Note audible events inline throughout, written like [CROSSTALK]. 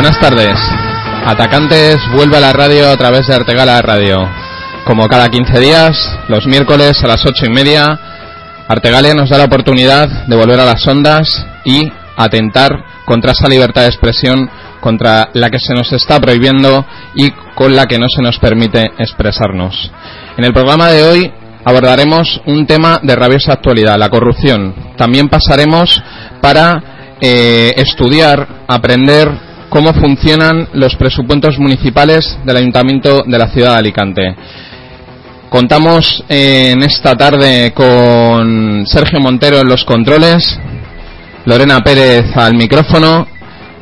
Buenas tardes. Atacantes vuelve a la radio a través de Artegala Radio. Como cada 15 días, los miércoles a las ocho y media, Artegalia nos da la oportunidad de volver a las ondas y atentar contra esa libertad de expresión contra la que se nos está prohibiendo y con la que no se nos permite expresarnos. En el programa de hoy abordaremos un tema de rabiosa actualidad, la corrupción. También pasaremos para eh, estudiar, aprender cómo funcionan los presupuestos municipales del Ayuntamiento de la ciudad de Alicante. Contamos eh, en esta tarde con Sergio Montero en los controles, Lorena Pérez al micrófono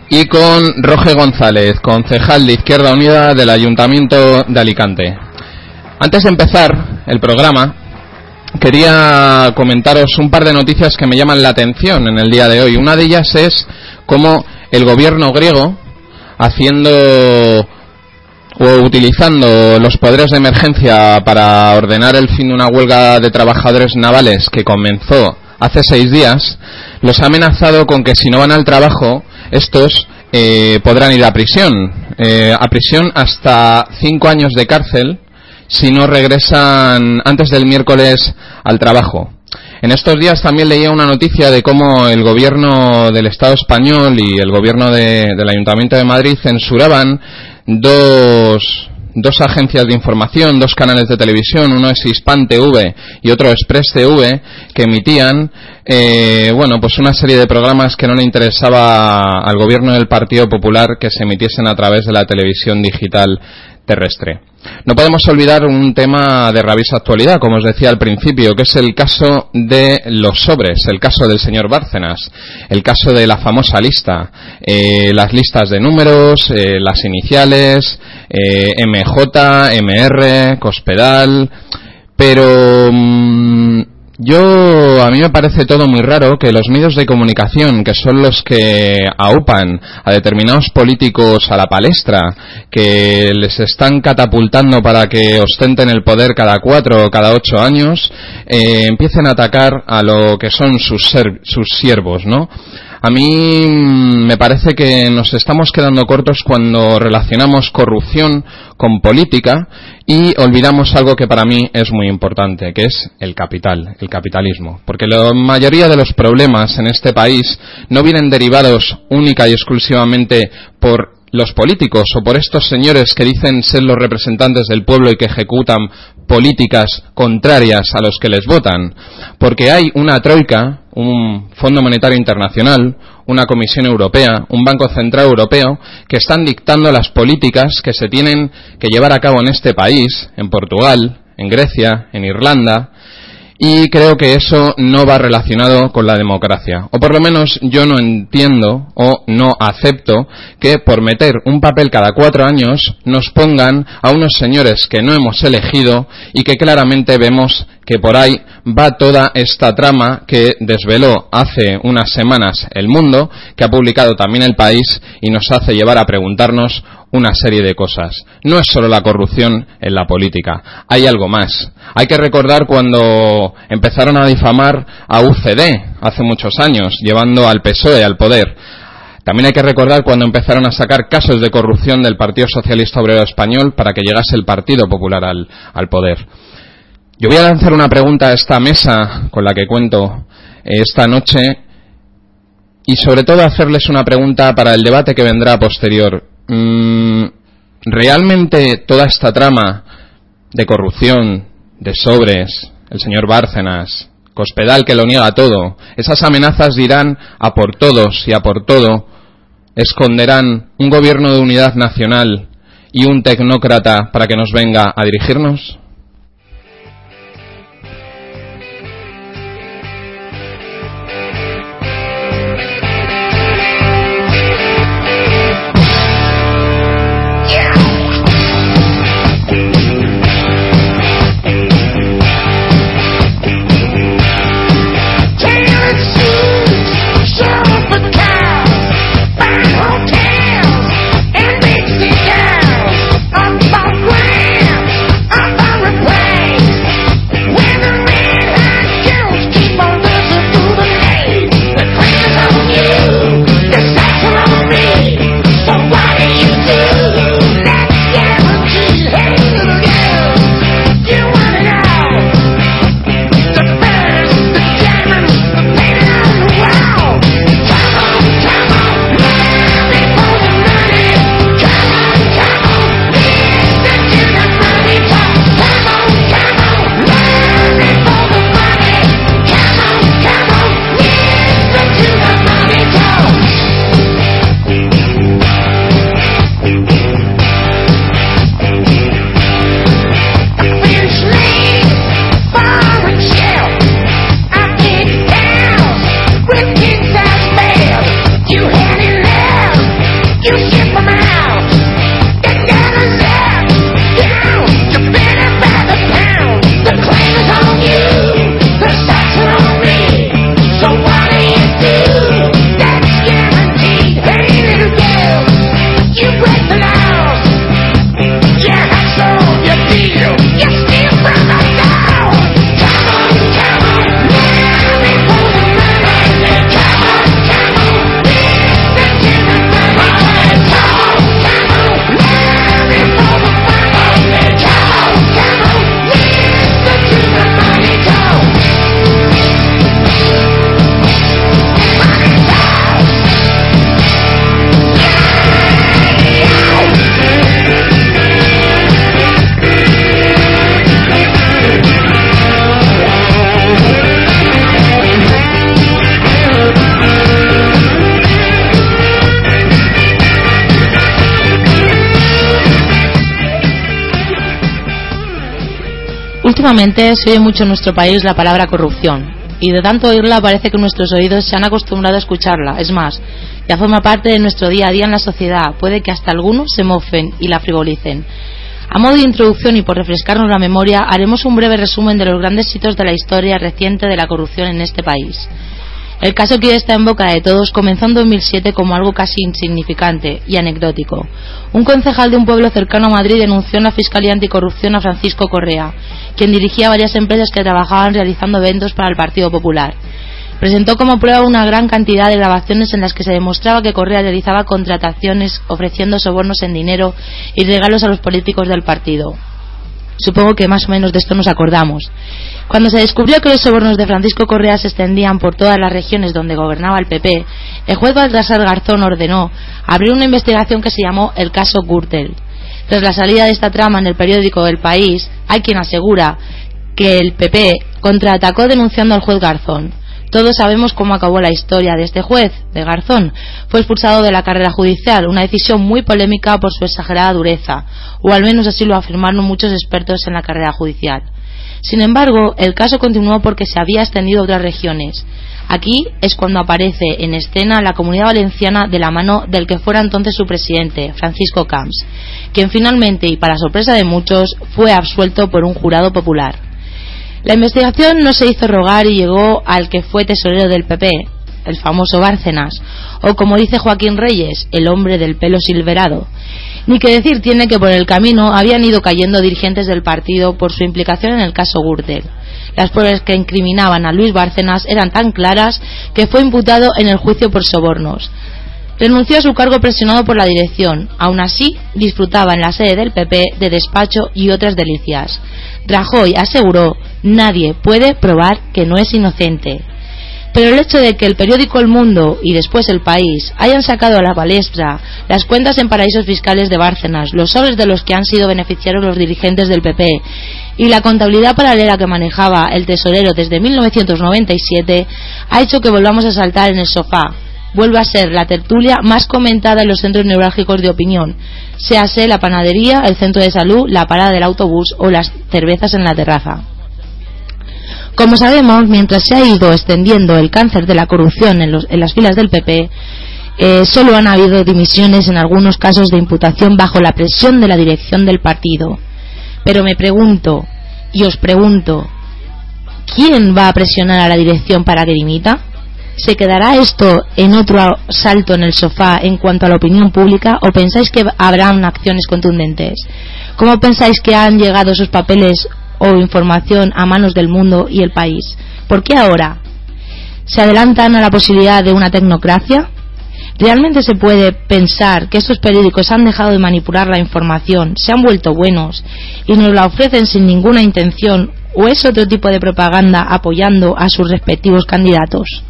y con Roge González, concejal de Izquierda Unida del Ayuntamiento de Alicante. Antes de empezar el programa, quería comentaros un par de noticias que me llaman la atención en el día de hoy. Una de ellas es cómo el gobierno griego, haciendo o utilizando los poderes de emergencia para ordenar el fin de una huelga de trabajadores navales que comenzó hace seis días, los ha amenazado con que si no van al trabajo, estos eh, podrán ir a prisión. Eh, a prisión hasta cinco años de cárcel si no regresan antes del miércoles al trabajo. En estos días también leía una noticia de cómo el gobierno del Estado español y el gobierno del Ayuntamiento de Madrid censuraban dos, dos agencias de información, dos canales de televisión, uno es Hispan TV y otro Express TV, que emitían, eh, bueno, pues una serie de programas que no le interesaba al gobierno del Partido Popular que se emitiesen a través de la televisión digital terrestre. No podemos olvidar un tema de rabiosa actualidad, como os decía al principio, que es el caso de los sobres, el caso del señor Bárcenas, el caso de la famosa lista, eh, las listas de números, eh, las iniciales, eh, MJ, MR, Cospedal, pero mm, yo, a mí me parece todo muy raro que los medios de comunicación, que son los que aupan a determinados políticos a la palestra, que les están catapultando para que ostenten el poder cada cuatro o cada ocho años, eh, empiecen a atacar a lo que son sus, sus siervos, ¿no? A mí mm, me parece que nos estamos quedando cortos cuando relacionamos corrupción con política y olvidamos algo que para mí es muy importante, que es el capital, el capitalismo. Porque la mayoría de los problemas en este país no vienen derivados única y exclusivamente por los políticos o por estos señores que dicen ser los representantes del pueblo y que ejecutan políticas contrarias a los que les votan, porque hay una troika, un Fondo Monetario Internacional, una Comisión Europea, un Banco Central Europeo, que están dictando las políticas que se tienen que llevar a cabo en este país, en Portugal, en Grecia, en Irlanda, y creo que eso no va relacionado con la democracia. O por lo menos yo no entiendo o no acepto que por meter un papel cada cuatro años nos pongan a unos señores que no hemos elegido y que claramente vemos que por ahí va toda esta trama que desveló hace unas semanas el mundo, que ha publicado también el país y nos hace llevar a preguntarnos una serie de cosas. No es solo la corrupción en la política, hay algo más. Hay que recordar cuando empezaron a difamar a UCD hace muchos años, llevando al PSOE al poder. También hay que recordar cuando empezaron a sacar casos de corrupción del Partido Socialista Obrero Español para que llegase el Partido Popular al, al poder. Yo voy a lanzar una pregunta a esta mesa con la que cuento esta noche y sobre todo hacerles una pregunta para el debate que vendrá posterior. Mm, ¿Realmente toda esta trama de corrupción, de sobres, el señor Bárcenas, Cospedal que lo niega todo, esas amenazas dirán a por todos y a por todo esconderán un gobierno de unidad nacional y un tecnócrata para que nos venga a dirigirnos? Últimamente se oye mucho en nuestro país la palabra corrupción, y de tanto oírla parece que nuestros oídos se han acostumbrado a escucharla. Es más, ya forma parte de nuestro día a día en la sociedad, puede que hasta algunos se mofen y la frivolicen. A modo de introducción y por refrescarnos la memoria, haremos un breve resumen de los grandes hitos de la historia reciente de la corrupción en este país. El caso que está en boca de todos comenzó en 2007 como algo casi insignificante y anecdótico. Un concejal de un pueblo cercano a Madrid denunció en la Fiscalía Anticorrupción a Francisco Correa, quien dirigía varias empresas que trabajaban realizando eventos para el Partido Popular. Presentó como prueba una gran cantidad de grabaciones en las que se demostraba que Correa realizaba contrataciones ofreciendo sobornos en dinero y regalos a los políticos del partido. Supongo que más o menos de esto nos acordamos. Cuando se descubrió que los sobornos de Francisco Correa se extendían por todas las regiones donde gobernaba el PP, el juez Baltasar Garzón ordenó abrir una investigación que se llamó el caso Gürtel. Tras la salida de esta trama en el periódico El País, hay quien asegura que el PP contraatacó denunciando al juez Garzón. Todos sabemos cómo acabó la historia de este juez, de Garzón. Fue expulsado de la carrera judicial, una decisión muy polémica por su exagerada dureza, o al menos así lo afirmaron muchos expertos en la carrera judicial. Sin embargo, el caso continuó porque se había extendido a otras regiones. Aquí es cuando aparece en escena la comunidad valenciana de la mano del que fuera entonces su presidente, Francisco Camps, quien finalmente, y para sorpresa de muchos, fue absuelto por un jurado popular. La investigación no se hizo rogar y llegó al que fue tesorero del PP, el famoso Bárcenas, o como dice Joaquín Reyes, el hombre del pelo silverado. Ni que decir tiene que por el camino habían ido cayendo dirigentes del partido por su implicación en el caso Gürtel. Las pruebas que incriminaban a Luis Bárcenas eran tan claras que fue imputado en el juicio por sobornos. renunció a su cargo presionado por la dirección. Aún así, disfrutaba en la sede del PP de despacho y otras delicias. Rajoy aseguró, nadie puede probar que no es inocente. Pero el hecho de que el periódico El Mundo y después El País hayan sacado a la palestra las cuentas en paraísos fiscales de Bárcenas, los sobres de los que han sido beneficiarios los dirigentes del PP y la contabilidad paralela que manejaba el tesorero desde 1997 ha hecho que volvamos a saltar en el sofá. Vuelve a ser la tertulia más comentada en los centros neurálgicos de opinión, séase la panadería, el centro de salud, la parada del autobús o las cervezas en la terraza. Como sabemos, mientras se ha ido extendiendo el cáncer de la corrupción en, las filas del PP, eh, solo han habido dimisiones en algunos casos de imputación bajo la presión de la dirección del partido. Pero me pregunto, y os pregunto, ¿quién va a presionar a la dirección para que dimita? ¿Se quedará esto en otro salto en el sofá en cuanto a la opinión pública o pensáis que habrán acciones contundentes? ¿Cómo pensáis que han llegado esos papeles o información a manos del mundo y el país. ¿Por qué ahora? ¿Se adelantan a la posibilidad de una tecnocracia? ¿Realmente se puede pensar que estos periódicos han dejado de manipular la información, se han vuelto buenos y nos la ofrecen sin ninguna intención o es otro tipo de propaganda apoyando a sus respectivos candidatos?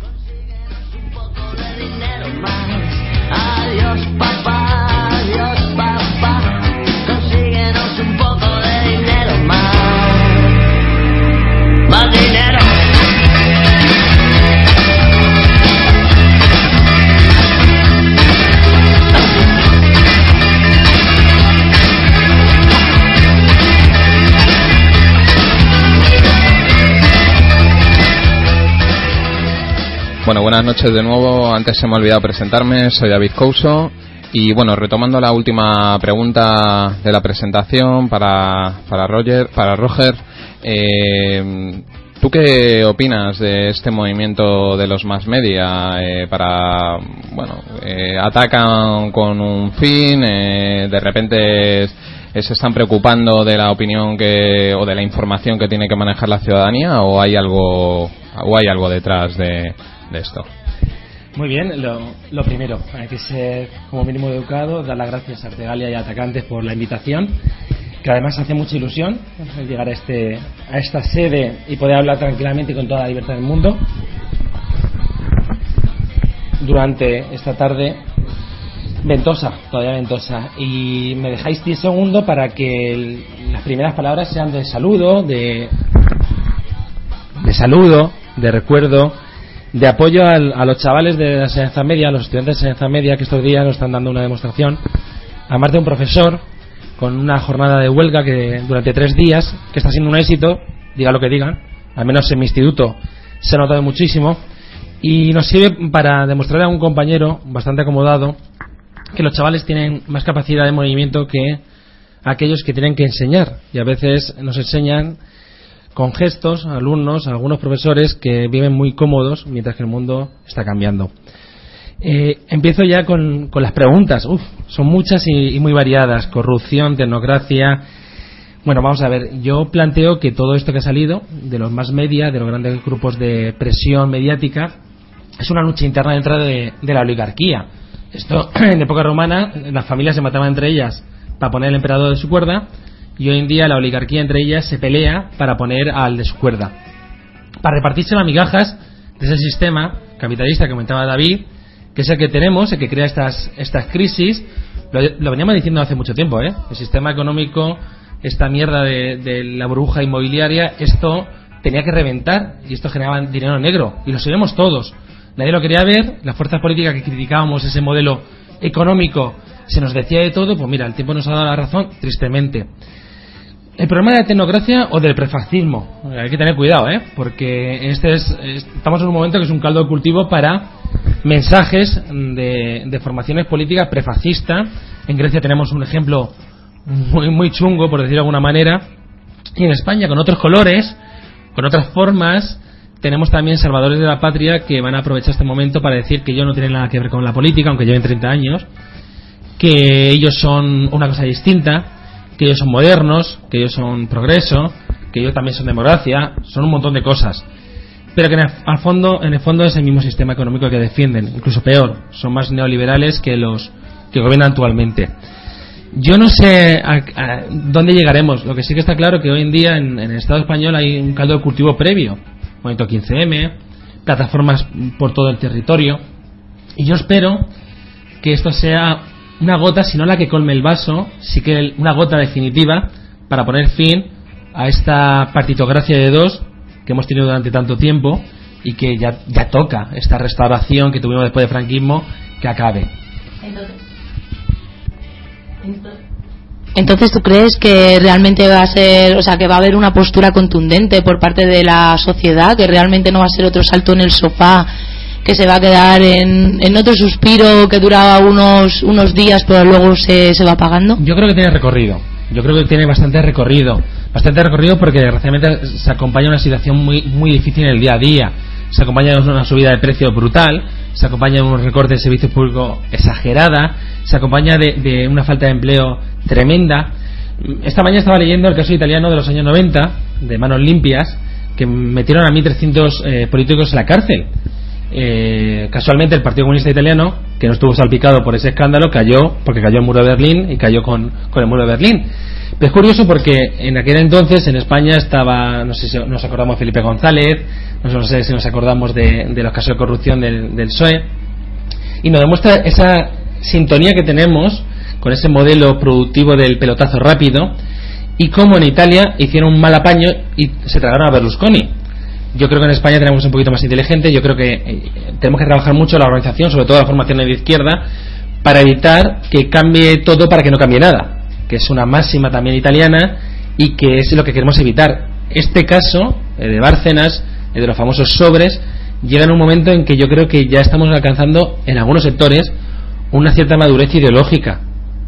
Bueno, buenas noches de nuevo. Antes se me ha olvidado presentarme. Soy David Couso. Y bueno, retomando la última pregunta de la presentación para, para Roger, para Roger, eh, ¿tú qué opinas de este movimiento de los más media eh, para, bueno, eh, atacan con un fin, de repente se están preocupando de la opinión que o de la información que tiene que manejar la ciudadanía o hay algo o hay algo detrás de de esto? Muy bien, lo, primero, hay que ser como mínimo educado, dar las gracias a Artegalia y a Atacantes por la invitación, que además hace mucha ilusión llegar a, este, a esta sede y poder hablar tranquilamente con toda la libertad del mundo. Durante esta tarde ventosa, todavía ventosa. Y me dejáis 10 segundos para que las primeras palabras sean de saludo, de, de saludo, de recuerdo de apoyo a los chavales de la enseñanza media, a los estudiantes de enseñanza media que estos días nos están dando una demostración, además de un profesor con una jornada de huelga que durante tres días, que está siendo un éxito, diga lo que digan, al menos en mi instituto se ha notado muchísimo, y nos sirve para demostrarle a un compañero bastante acomodado que los chavales tienen más capacidad de movimiento que aquellos que tienen que enseñar, y a veces nos enseñan con gestos, alumnos, algunos profesores que viven muy cómodos mientras que el mundo está cambiando. Eh, empiezo ya con, las preguntas. Uf, son muchas y, muy variadas. Corrupción, tecnocracia. Bueno, vamos a ver. Yo planteo que todo esto que ha salido, de los más media, de los grandes grupos de presión mediática, es una lucha interna dentro de, de la oligarquía. Esto, [CLEARS THROAT] en época romana, las familias se mataban entre ellas para poner el emperador de su cuerda y hoy en día la oligarquía entre ellas se pelea para poner al de su cuerda. Para repartirse las migajas de ese sistema capitalista que comentaba David, que es el que tenemos, el que crea estas, estas crisis, lo, veníamos diciendo hace mucho tiempo, ¿eh? el sistema económico, esta mierda de, la burbuja inmobiliaria, esto tenía que reventar y esto generaba dinero negro y lo sabemos todos. Nadie lo quería ver, las fuerzas políticas que criticábamos ese modelo económico se nos decía de todo, pues mira, el tiempo nos ha dado la razón, tristemente. El problema de la tecnocracia o del prefascismo. Hay que tener cuidado, ¿eh? Porque este es, estamos en un momento que es un caldo de cultivo para mensajes de, formaciones políticas prefascistas. En Grecia tenemos un ejemplo muy, muy chungo, por decirlo de alguna manera. Y en España, con otros colores, con otras formas, tenemos también salvadores de la patria que van a aprovechar este momento para decir que ellos no tienen nada que ver con la política, aunque lleven 30 años, que ellos son una cosa distinta que ellos son modernos, que ellos son progreso, que ellos también son democracia, son un montón de cosas. pero que en el, al fondo, en el fondo es el mismo sistema económico que defienden, incluso peor, son más neoliberales que los que gobiernan actualmente. Yo no sé a, dónde llegaremos. Lo que sí que está claro que hoy en día en, el Estado español hay un caldo de cultivo previo. Movimiento 15M, plataformas por todo el territorio. Y yo espero que esto sea una gota, si no la que colme el vaso, sí que una gota definitiva para poner fin a esta partitocracia de dos que hemos tenido durante tanto tiempo y que ya, ya toca esta restauración que tuvimos después del franquismo que acabe. Entonces, ¿tú crees que realmente va a ser, o sea, que va a haber una postura contundente por parte de la sociedad, que realmente no va a ser otro salto en el sofá, que se va a quedar en, en otro suspiro que dura unos, unos días, pero luego se, se va apagando? Yo creo que tiene recorrido. Yo creo que tiene bastante recorrido. Bastante recorrido porque desgraciadamente se acompaña una situación muy, muy difícil en el día a día. Se acompaña de una subida de precio brutal, se acompaña de un recorte de servicios públicos exagerada, se acompaña de, una falta de empleo tremenda. Esta mañana estaba leyendo el caso italiano de los años 90, de manos limpias, que metieron a 1.300 eh, políticos en la cárcel. Eh, casualmente el Partido Comunista Italiano, que no estuvo salpicado por ese escándalo, cayó porque cayó el muro de Berlín y cayó con, con el muro de Berlín. es curioso porque en aquel entonces en España estaba, no sé si nos acordamos de Felipe González, no sé si nos acordamos de, los casos de corrupción del, del PSOE, y nos demuestra esa sintonía que tenemos con ese modelo productivo del pelotazo rápido y cómo en Italia hicieron un mal apaño y se tragaron a Berlusconi yo creo que en España tenemos un poquito más inteligente. Yo creo que eh, tenemos que trabajar mucho la organización, sobre todo la formación de izquierda, para evitar que cambie todo para que no cambie nada, que es una máxima también italiana y que es lo que queremos evitar. Este caso eh, de Bárcenas, eh, de los famosos sobres, llega en un momento en que yo creo que ya estamos alcanzando en algunos sectores una cierta madurez ideológica.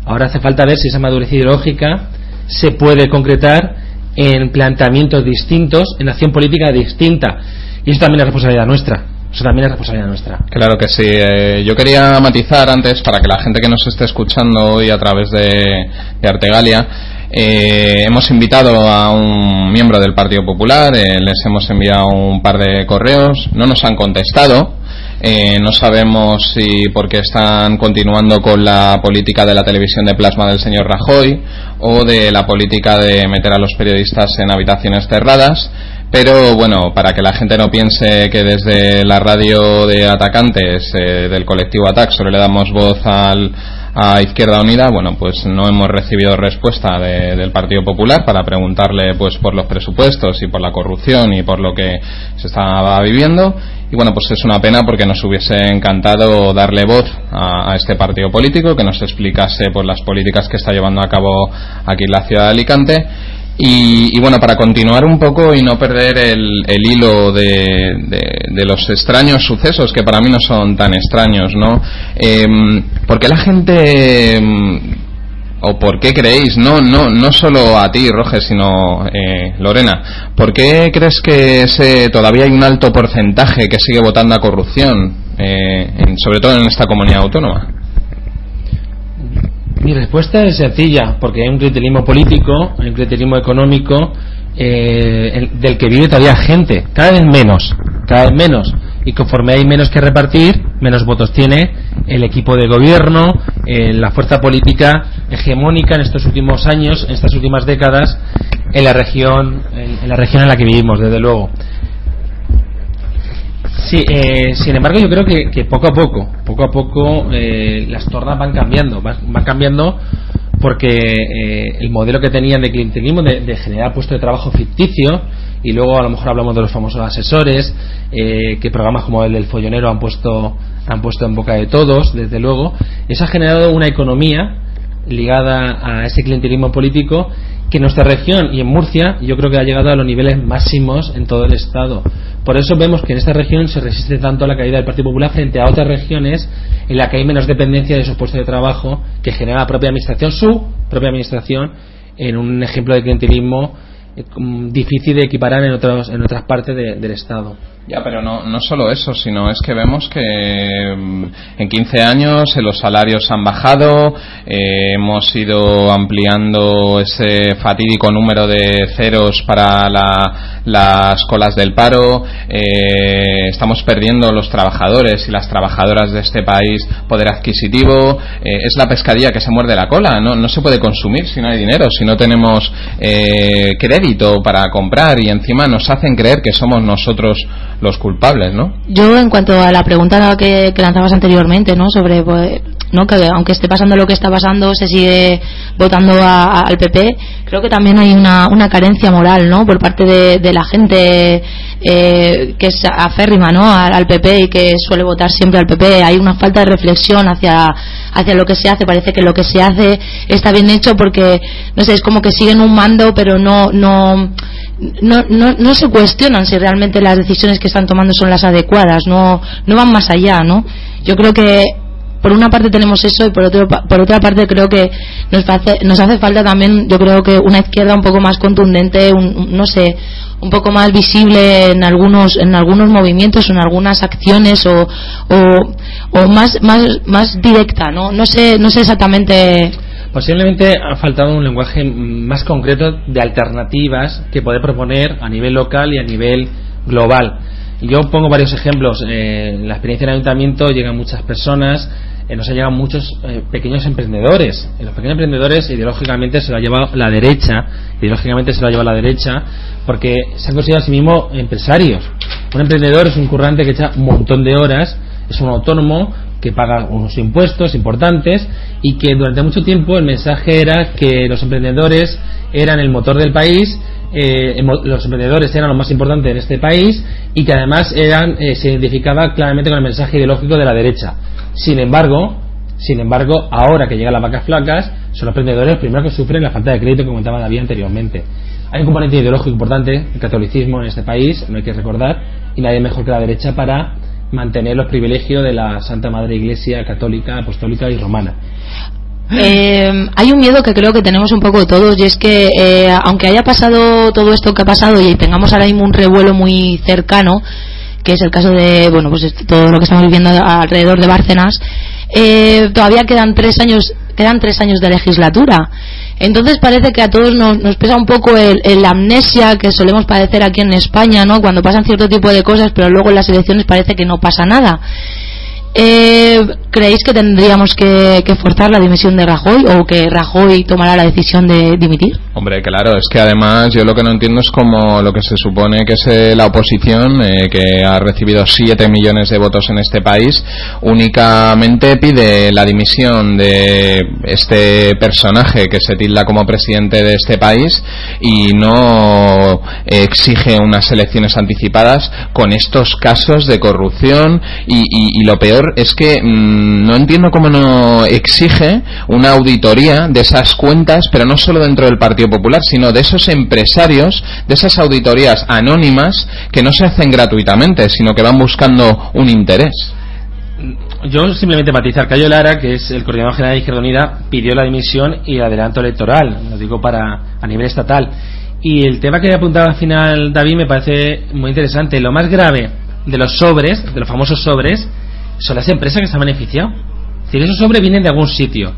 Ahora hace falta ver si esa madurez ideológica se puede concretar en planteamientos distintos, en acción política distinta. Y eso también es responsabilidad nuestra. Eso también es responsabilidad nuestra. Claro que sí. Eh, yo quería matizar antes, para que la gente que nos esté escuchando hoy a través de, Artegalia, eh, hemos invitado a un miembro del Partido Popular, eh, les hemos enviado un par de correos, no nos han contestado. Eh, no sabemos si porque están continuando con la política de la televisión de plasma del señor Rajoy o de la política de meter a los periodistas en habitaciones cerradas. Pero bueno, para que la gente no piense que desde la radio de atacantes eh, del colectivo ATAC solo le damos voz al, a Izquierda Unida, bueno, pues no hemos recibido respuesta del Partido Popular para preguntarle pues por los presupuestos y por la corrupción y por lo que se estaba viviendo. Y bueno, pues es una pena porque nos hubiese encantado darle voz a, este partido político que nos explicase pues las políticas que está llevando a cabo aquí en la ciudad de Alicante y, bueno, para continuar un poco y no perder el, hilo de, los extraños sucesos, que para mí no son tan extraños, ¿no? Eh, ¿Por qué la gente, em, o por qué creéis, no, no, no solo a ti, Roger, sino eh, Lorena, ¿por qué crees que ese, todavía hay un alto porcentaje que sigue votando a corrupción, eh, sobre todo en esta comunidad autónoma? Mi respuesta es sencilla, porque hay un clientelismo político, hay un clientelismo económico eh, del que vive todavía gente, cada vez menos, cada vez menos. Y conforme hay menos que repartir, menos votos tiene el equipo de gobierno, eh, la fuerza política hegemónica en estos últimos años, en estas últimas décadas, en la región, en la región en la que vivimos, desde luego. Sí, eh, sin embargo yo creo que, poco a poco, poco a poco eh, las tornas van cambiando, van, cambiando porque eh, el modelo que tenían de clientelismo, de, generar puestos de trabajo ficticio, y luego a lo mejor hablamos de los famosos asesores, que programas como el del follonero han puesto, han puesto en boca de todos, desde luego, eso ha generado una economía ligada a ese clientelismo político que en nuestra región y en Murcia yo creo que ha llegado a los niveles máximos en todo el estado. Por eso vemos que en esta región se resiste tanto a la caída del Partido Popular frente a otras regiones en las que hay menos dependencia de sus puestos de trabajo que genera la propia administración, su propia administración, en un ejemplo de clientelismo eh, difícil de equiparar en, otros, en otras partes del estado. Ya, pero no, no solo eso, sino es que vemos que mm, en 15 años eh, los salarios han bajado, eh, hemos ido ampliando ese fatídico número de ceros para las colas del paro, eh, estamos perdiendo los trabajadores y las trabajadoras de este país poder adquisitivo, es la pescadilla que se muerde la cola, no, no se puede consumir si no hay dinero, si no tenemos crédito para comprar y encima nos hacen creer que somos nosotros los culpables, ¿no? Yo, en cuanto a la pregunta que, lanzabas anteriormente, ¿no? Sobre, pues, ¿no? Que aunque esté pasando lo que está pasando, se sigue votando al PP, creo que también hay una, una carencia moral, ¿no? Por parte de, la gente eh, que es aférrima, ¿no? Al, PP y que suele votar siempre al PP. Hay una falta de reflexión hacia, hacia lo que se hace. Parece que lo que se hace está bien hecho porque, no sé, es como que siguen un mando, pero no, no, no, no, no se cuestionan si realmente las decisiones que están tomando son las adecuadas, no, no van más allá, ¿no? Yo creo que por una parte tenemos eso y por, otro, por otra parte creo que nos hace, nos hace falta también, yo creo que una izquierda un poco más contundente, un, no sé, un poco más visible en algunos, en algunos movimientos o en algunas acciones o, o, o más, más, más directa, ¿no? No sé, no sé exactamente Posiblemente ha faltado un lenguaje más concreto de alternativas que poder proponer a nivel local y a nivel global. Yo pongo varios ejemplos. Eh, la experiencia en el ayuntamiento llegan muchas personas, eh, nos han llegado muchos eh, pequeños emprendedores. los pequeños emprendedores ideológicamente se lo ha llevado la derecha, ideológicamente se lo ha llevado la derecha, porque se han considerado a sí mismos empresarios. Un emprendedor es un currante que echa un montón de horas, es un autónomo, que paga unos impuestos importantes y que durante mucho tiempo el mensaje era que los emprendedores eran el motor del país, eh, los emprendedores eran lo más importante en este país y que además eran, eh, se identificaba claramente con el mensaje ideológico de la derecha. Sin embargo, sin embargo, ahora que llegan las vacas flacas, son los emprendedores los primeros que sufren la falta de crédito que comentaba David anteriormente. Hay un componente ideológico importante, el catolicismo en este país, no hay que recordar, y nadie mejor que la derecha para mantener los privilegios de la Santa Madre Iglesia católica, apostólica y romana. Eh, hay un miedo que creo que tenemos un poco todos y es que eh, aunque haya pasado todo esto que ha pasado y tengamos ahora mismo un revuelo muy cercano que es el caso de bueno pues todo lo que estamos viviendo alrededor de Bárcenas eh, todavía quedan tres años quedan tres años de legislatura entonces parece que a todos nos, nos pesa un poco el, amnesia que solemos padecer aquí en España, ¿no? Cuando pasan cierto tipo de cosas, pero luego en las elecciones parece que no pasa nada. Eh, ¿Creéis que tendríamos que, forzar la dimisión de Rajoy o que Rajoy tomará la decisión de dimitir? Hombre, claro, es que además yo lo que no entiendo es como lo que se supone que es eh, la oposición, eh, que ha recibido 7 millones de votos en este país, únicamente pide la dimisión de este personaje que se tilda como presidente de este país y no exige unas elecciones anticipadas con estos casos de corrupción y lo peor es que mm, no entiendo cómo no exige una auditoría de esas cuentas, pero no solo dentro del Partido Popular, sino de esos empresarios, de esas auditorías anónimas que no se hacen gratuitamente, sino que van buscando un interés. Yo simplemente matizar, Cayo Lara, que es el coordinador general de Izquierda Unida, pidió la dimisión y el adelanto electoral, lo digo para a nivel estatal. Y el tema que apuntado al final David me parece muy interesante. Lo más grave de los sobres, de los famosos sobres, son las empresas que se han beneficiado. Es decir, esos sobres vienen de algún sitio,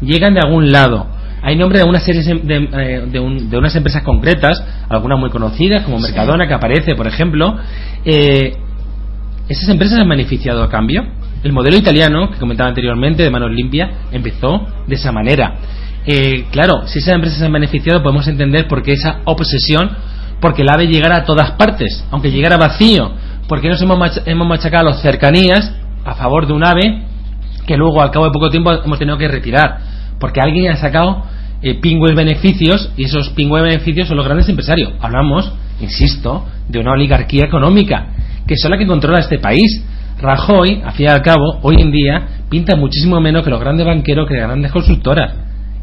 llegan de algún lado. Hay nombre de una serie de, eh, de, unas empresas concretas, algunas muy conocidas, como Mercadona, que aparece, por ejemplo. Eh, esas empresas se han beneficiado a cambio. El modelo italiano, que comentaba anteriormente, de manos limpias, empezó de esa manera. Eh, claro, si esas empresas se han beneficiado, podemos entender por qué esa obsesión, porque el AVE llegara a todas partes, aunque llegara vacío, porque nos hemos, hemos machacado a los cercanías a favor de un ave que luego al cabo de poco tiempo hemos tenido que retirar. Porque alguien ha sacado eh, pingües beneficios y esos pingües beneficios son los grandes empresarios. Hablamos insisto de una oligarquía económica que es la que controla este país. Rajoy al fin y al cabo hoy en día pinta muchísimo menos que los grandes banqueros que las grandes constructoras.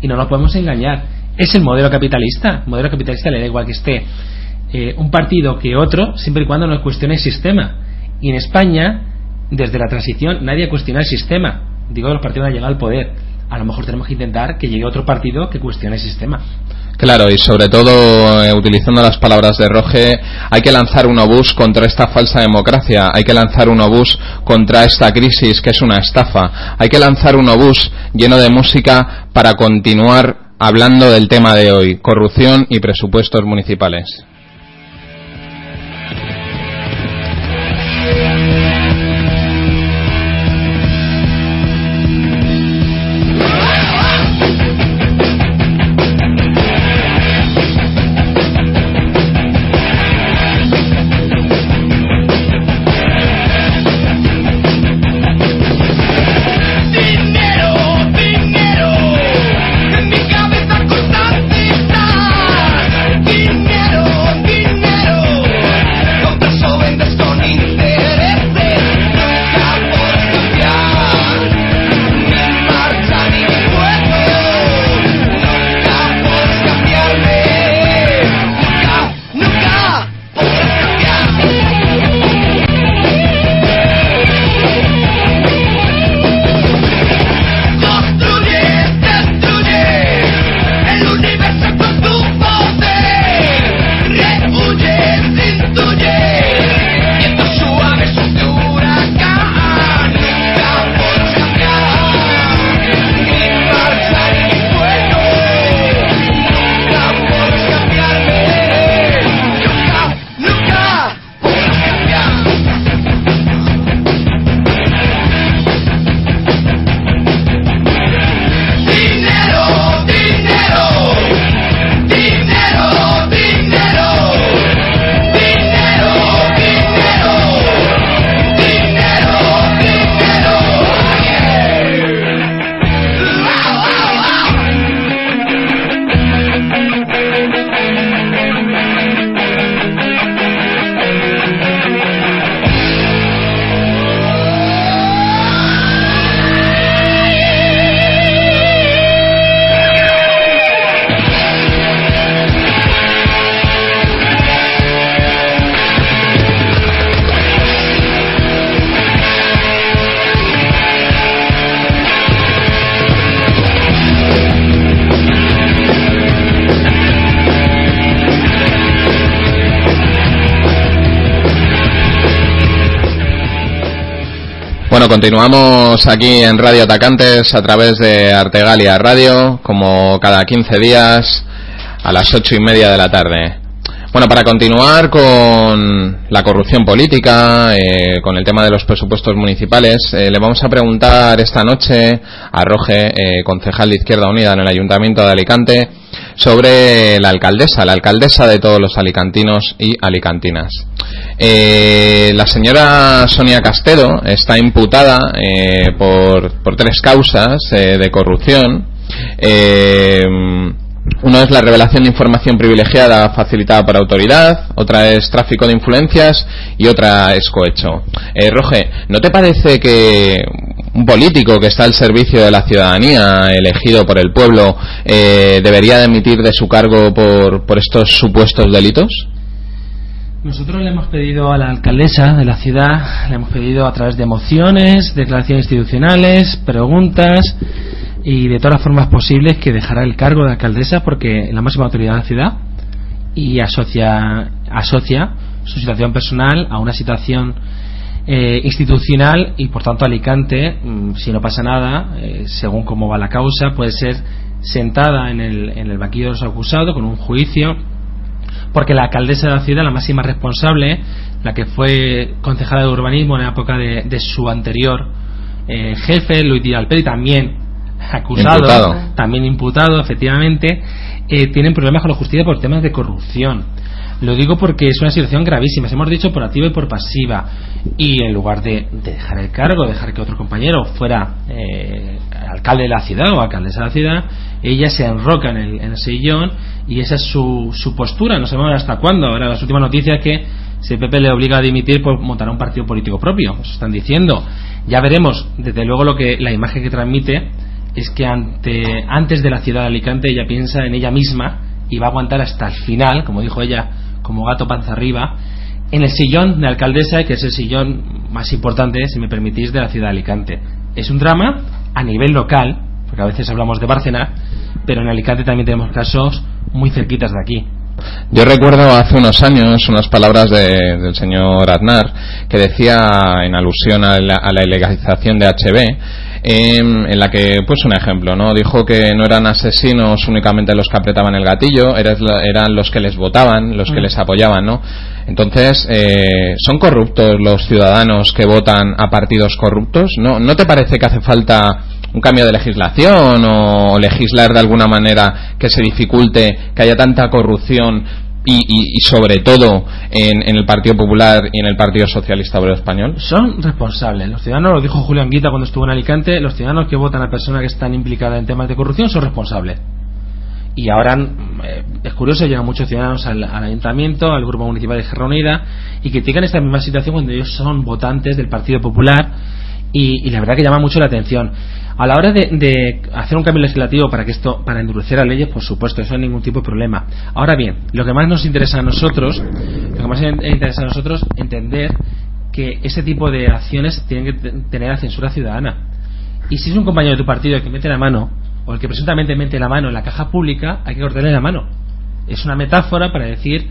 Y no nos podemos engañar. Es el modelo capitalista. El modelo capitalista le da igual que esté eh, un partido que otro siempre y cuando no cuestione el sistema. Y en España desde la transición nadie cuestiona el sistema. Digo, los partidos han llegado al poder. A lo mejor tenemos que intentar que llegue otro partido que cuestione el sistema. Claro, y sobre todo, eh, utilizando las palabras de Roge, hay que lanzar un obús contra esta falsa democracia, hay que lanzar un obús contra esta crisis que es una estafa, hay que lanzar un obús lleno de música para continuar hablando del tema de hoy, corrupción y presupuestos municipales. Continuamos aquí en Radio Atacantes a través de Artegalia Radio, como cada 15 días a las ocho y media de la tarde. Bueno, para continuar con la corrupción política, eh, con el tema de los presupuestos municipales, eh, le vamos a preguntar esta noche a Roge, eh, concejal de Izquierda Unida en el Ayuntamiento de Alicante, sobre la alcaldesa, la alcaldesa de todos los alicantinos y alicantinas. la señora Sonia Castelo está imputada por, por, tres causas de corrupción. Una es la revelación de información privilegiada facilitada por autoridad, otra es tráfico de influencias y otra es cohecho. Eh, ¿no te parece que un político que está al servicio de la ciudadanía, elegido por el pueblo, eh, debería demitir de su cargo por, por estos supuestos delitos? Nosotros le hemos pedido a la alcaldesa de la ciudad, le hemos pedido a través de mociones, declaraciones institucionales, preguntas, y de todas las formas posibles que dejará el cargo de alcaldesa porque es la máxima autoridad de la ciudad y asocia, asocia su situación personal a una situación eh, institucional y por tanto Alicante, mm, si no pasa nada, eh, según cómo va la causa, puede ser sentada en el, en el banquillo de los acusados con un juicio porque la alcaldesa de la ciudad, la máxima responsable, la que fue concejala de urbanismo en la época de, su anterior eh, jefe, Luis Díaz Alperi, también acusado, también imputado, efectivamente, eh, tienen problemas con la justicia por temas de corrupción. Lo digo porque es una situación gravísima, hemos dicho por activa y por pasiva. Y en lugar de, dejar el cargo, dejar que otro compañero fuera eh, alcalde de la ciudad o alcaldesa de la ciudad, ella se enroca en el, sillón y esa es su, su postura. No sabemos hasta cuándo. Ahora, las últimas noticias que si el PP le obliga a dimitir, pues montará un partido político propio. Eso están diciendo. Ya veremos, desde luego, lo que la imagen que transmite es que ante, antes de la ciudad de Alicante ella piensa en ella misma y va a aguantar hasta el final, como dijo ella, como gato panza arriba, en el sillón de alcaldesa, que es el sillón más importante, si me permitís, de la ciudad de Alicante. Es un drama a nivel local, porque a veces hablamos de Bárcena, pero en Alicante también tenemos casos muy cerquitas de aquí. Yo recuerdo hace unos años unas palabras del señor Aznar que decía en alusión a la, a la ilegalización de HB en la que, pues un ejemplo, ¿no? Dijo que no eran asesinos únicamente los que apretaban el gatillo, eran los que les votaban, los que mm. les apoyaban, ¿no? Entonces, eh, ¿son corruptos los ciudadanos que votan a partidos corruptos? ¿No, ¿No te parece que hace falta un cambio de legislación o legislar de alguna manera que se dificulte que haya tanta corrupción y, sobre todo en, el Partido Popular y en el Partido Socialista Obrero Español? Son responsables. Los ciudadanos, lo dijo Julián Guita cuando estuvo en Alicante, los ciudadanos que votan a personas que están implicadas en temas de corrupción son responsables. Y ahora eh, es curioso, llegan muchos ciudadanos al, ayuntamiento, al Grupo Municipal de Gerra Unida, y critican esta misma situación cuando ellos son votantes del Partido Popular, y, la verdad que llama mucho la atención. A la hora de, hacer un cambio legislativo para que esto, para endurecer las leyes, por supuesto, eso no hay ningún tipo de problema. Ahora bien, lo que más nos interesa a nosotros, lo que más nos interesa a nosotros, entender que ese tipo de acciones tienen que tener la censura ciudadana. Y si es un compañero de tu partido el que mete la mano, o el que presuntamente mete la mano en la caja pública, hay que cortarle la mano. Es una metáfora para decir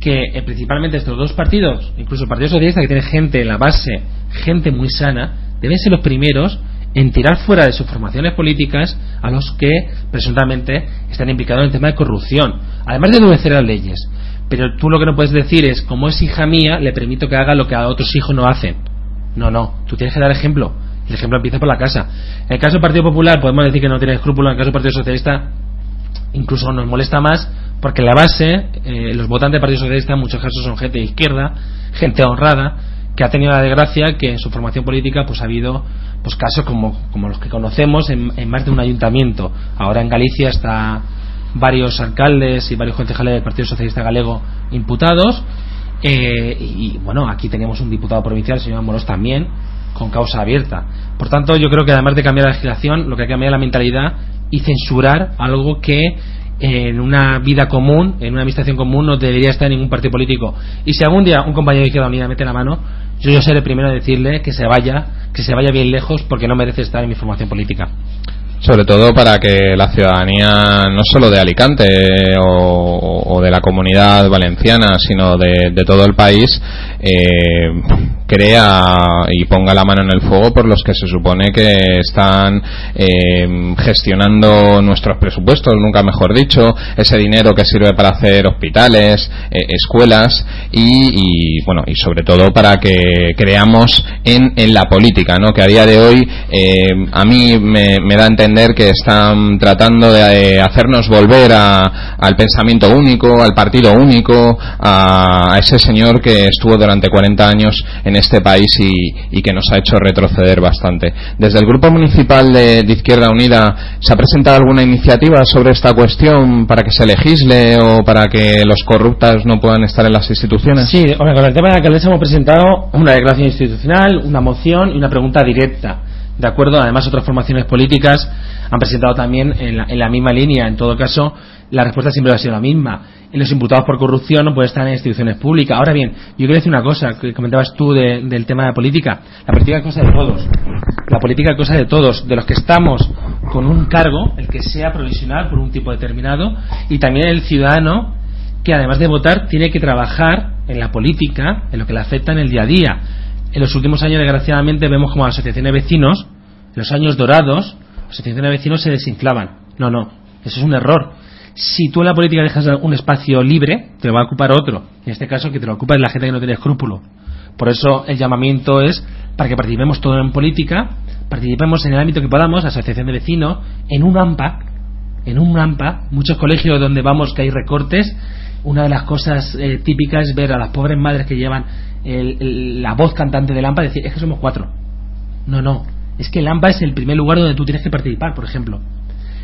que eh, principalmente estos dos partidos, incluso el Partido Socialista, que tiene gente en la base, gente muy sana, deben ser los primeros en tirar fuera de sus formaciones políticas a los que presuntamente están implicados en el tema de corrupción, además de endurecer las leyes. Pero tú lo que no puedes decir es, como es hija mía, le permito que haga lo que a otros hijos no hacen. No, no, tú tienes que dar ejemplo. El ejemplo empieza por la casa. En el caso del Partido Popular podemos decir que no tiene escrúpulos, en el caso del Partido Socialista incluso nos molesta más porque la base, eh, los votantes del Partido Socialista en muchos casos son gente de izquierda, gente honrada, que ha tenido la desgracia que en su formación política pues ha habido pues casos como, como los que conocemos en, más de un ayuntamiento. Ahora en Galicia está varios alcaldes y varios concejales del Partido Socialista Galego imputados. Eh, y bueno, aquí tenemos un diputado provincial, el señor Moros, también, con causa abierta. Por tanto, yo creo que además de cambiar la legislación, lo que hay que cambiar es la mentalidad y censurar algo que en una vida común, en una administración común, no debería estar en ningún partido político. Y si algún día un compañero de Izquierda Unida mete la mano, yo, yo seré el primero a decirle que se vaya, que se vaya bien lejos porque no merece estar en mi formación política sobre todo para que la ciudadanía no solo de Alicante o, de la comunidad valenciana sino de, todo el país eh, crea y ponga la mano en el fuego por los que se supone que están eh, gestionando nuestros presupuestos, nunca mejor dicho, ese dinero que sirve para hacer hospitales, eh, escuelas y, bueno y sobre todo para que creamos en, en la política, ¿no? Que a día de hoy eh, a mí me, da a entender que están tratando de hacernos volver a, al pensamiento único, al partido único, a, ese señor que estuvo durante 40 años en este país y, que nos ha hecho retroceder bastante. Desde el Grupo Municipal de, Izquierda Unida, ¿se ha presentado alguna iniciativa sobre esta cuestión para que se legisle o para que los corruptos no puedan estar en las instituciones? Sí, con el tema de la alcaldesa hemos presentado una declaración institucional, una moción y una pregunta directa. De acuerdo, además otras formaciones políticas han presentado también en la, en la misma línea. En todo caso, la respuesta siempre ha sido la misma los imputados por corrupción no puede estar en instituciones públicas. Ahora bien, yo quiero decir una cosa, que comentabas tú del tema de la política. La política es cosa de todos. La política es cosa de todos, de los que estamos con un cargo, el que sea provisional por un tipo determinado, y también el ciudadano que además de votar tiene que trabajar en la política, en lo que le afecta en el día a día. En los últimos años, desgraciadamente, vemos como las asociaciones de vecinos, en los años dorados, las asociaciones de vecinos se desinflaban. No, no, eso es un error si tú en la política dejas un espacio libre, te lo va a ocupar otro. En este caso, que te lo ocupa es la gente que no tiene escrúpulo. Por eso el llamamiento es para que participemos todo en política, participemos en el ámbito que podamos, asociación de vecinos, en un AMPA, en un AMPA, muchos colegios donde vamos que hay recortes, una de las cosas eh, típicas es ver a las pobres madres que llevan la voz cantante del AMPA y decir, es que somos cuatro. No, no, es que el AMPA es el primer lugar donde tú tienes que participar, por ejemplo.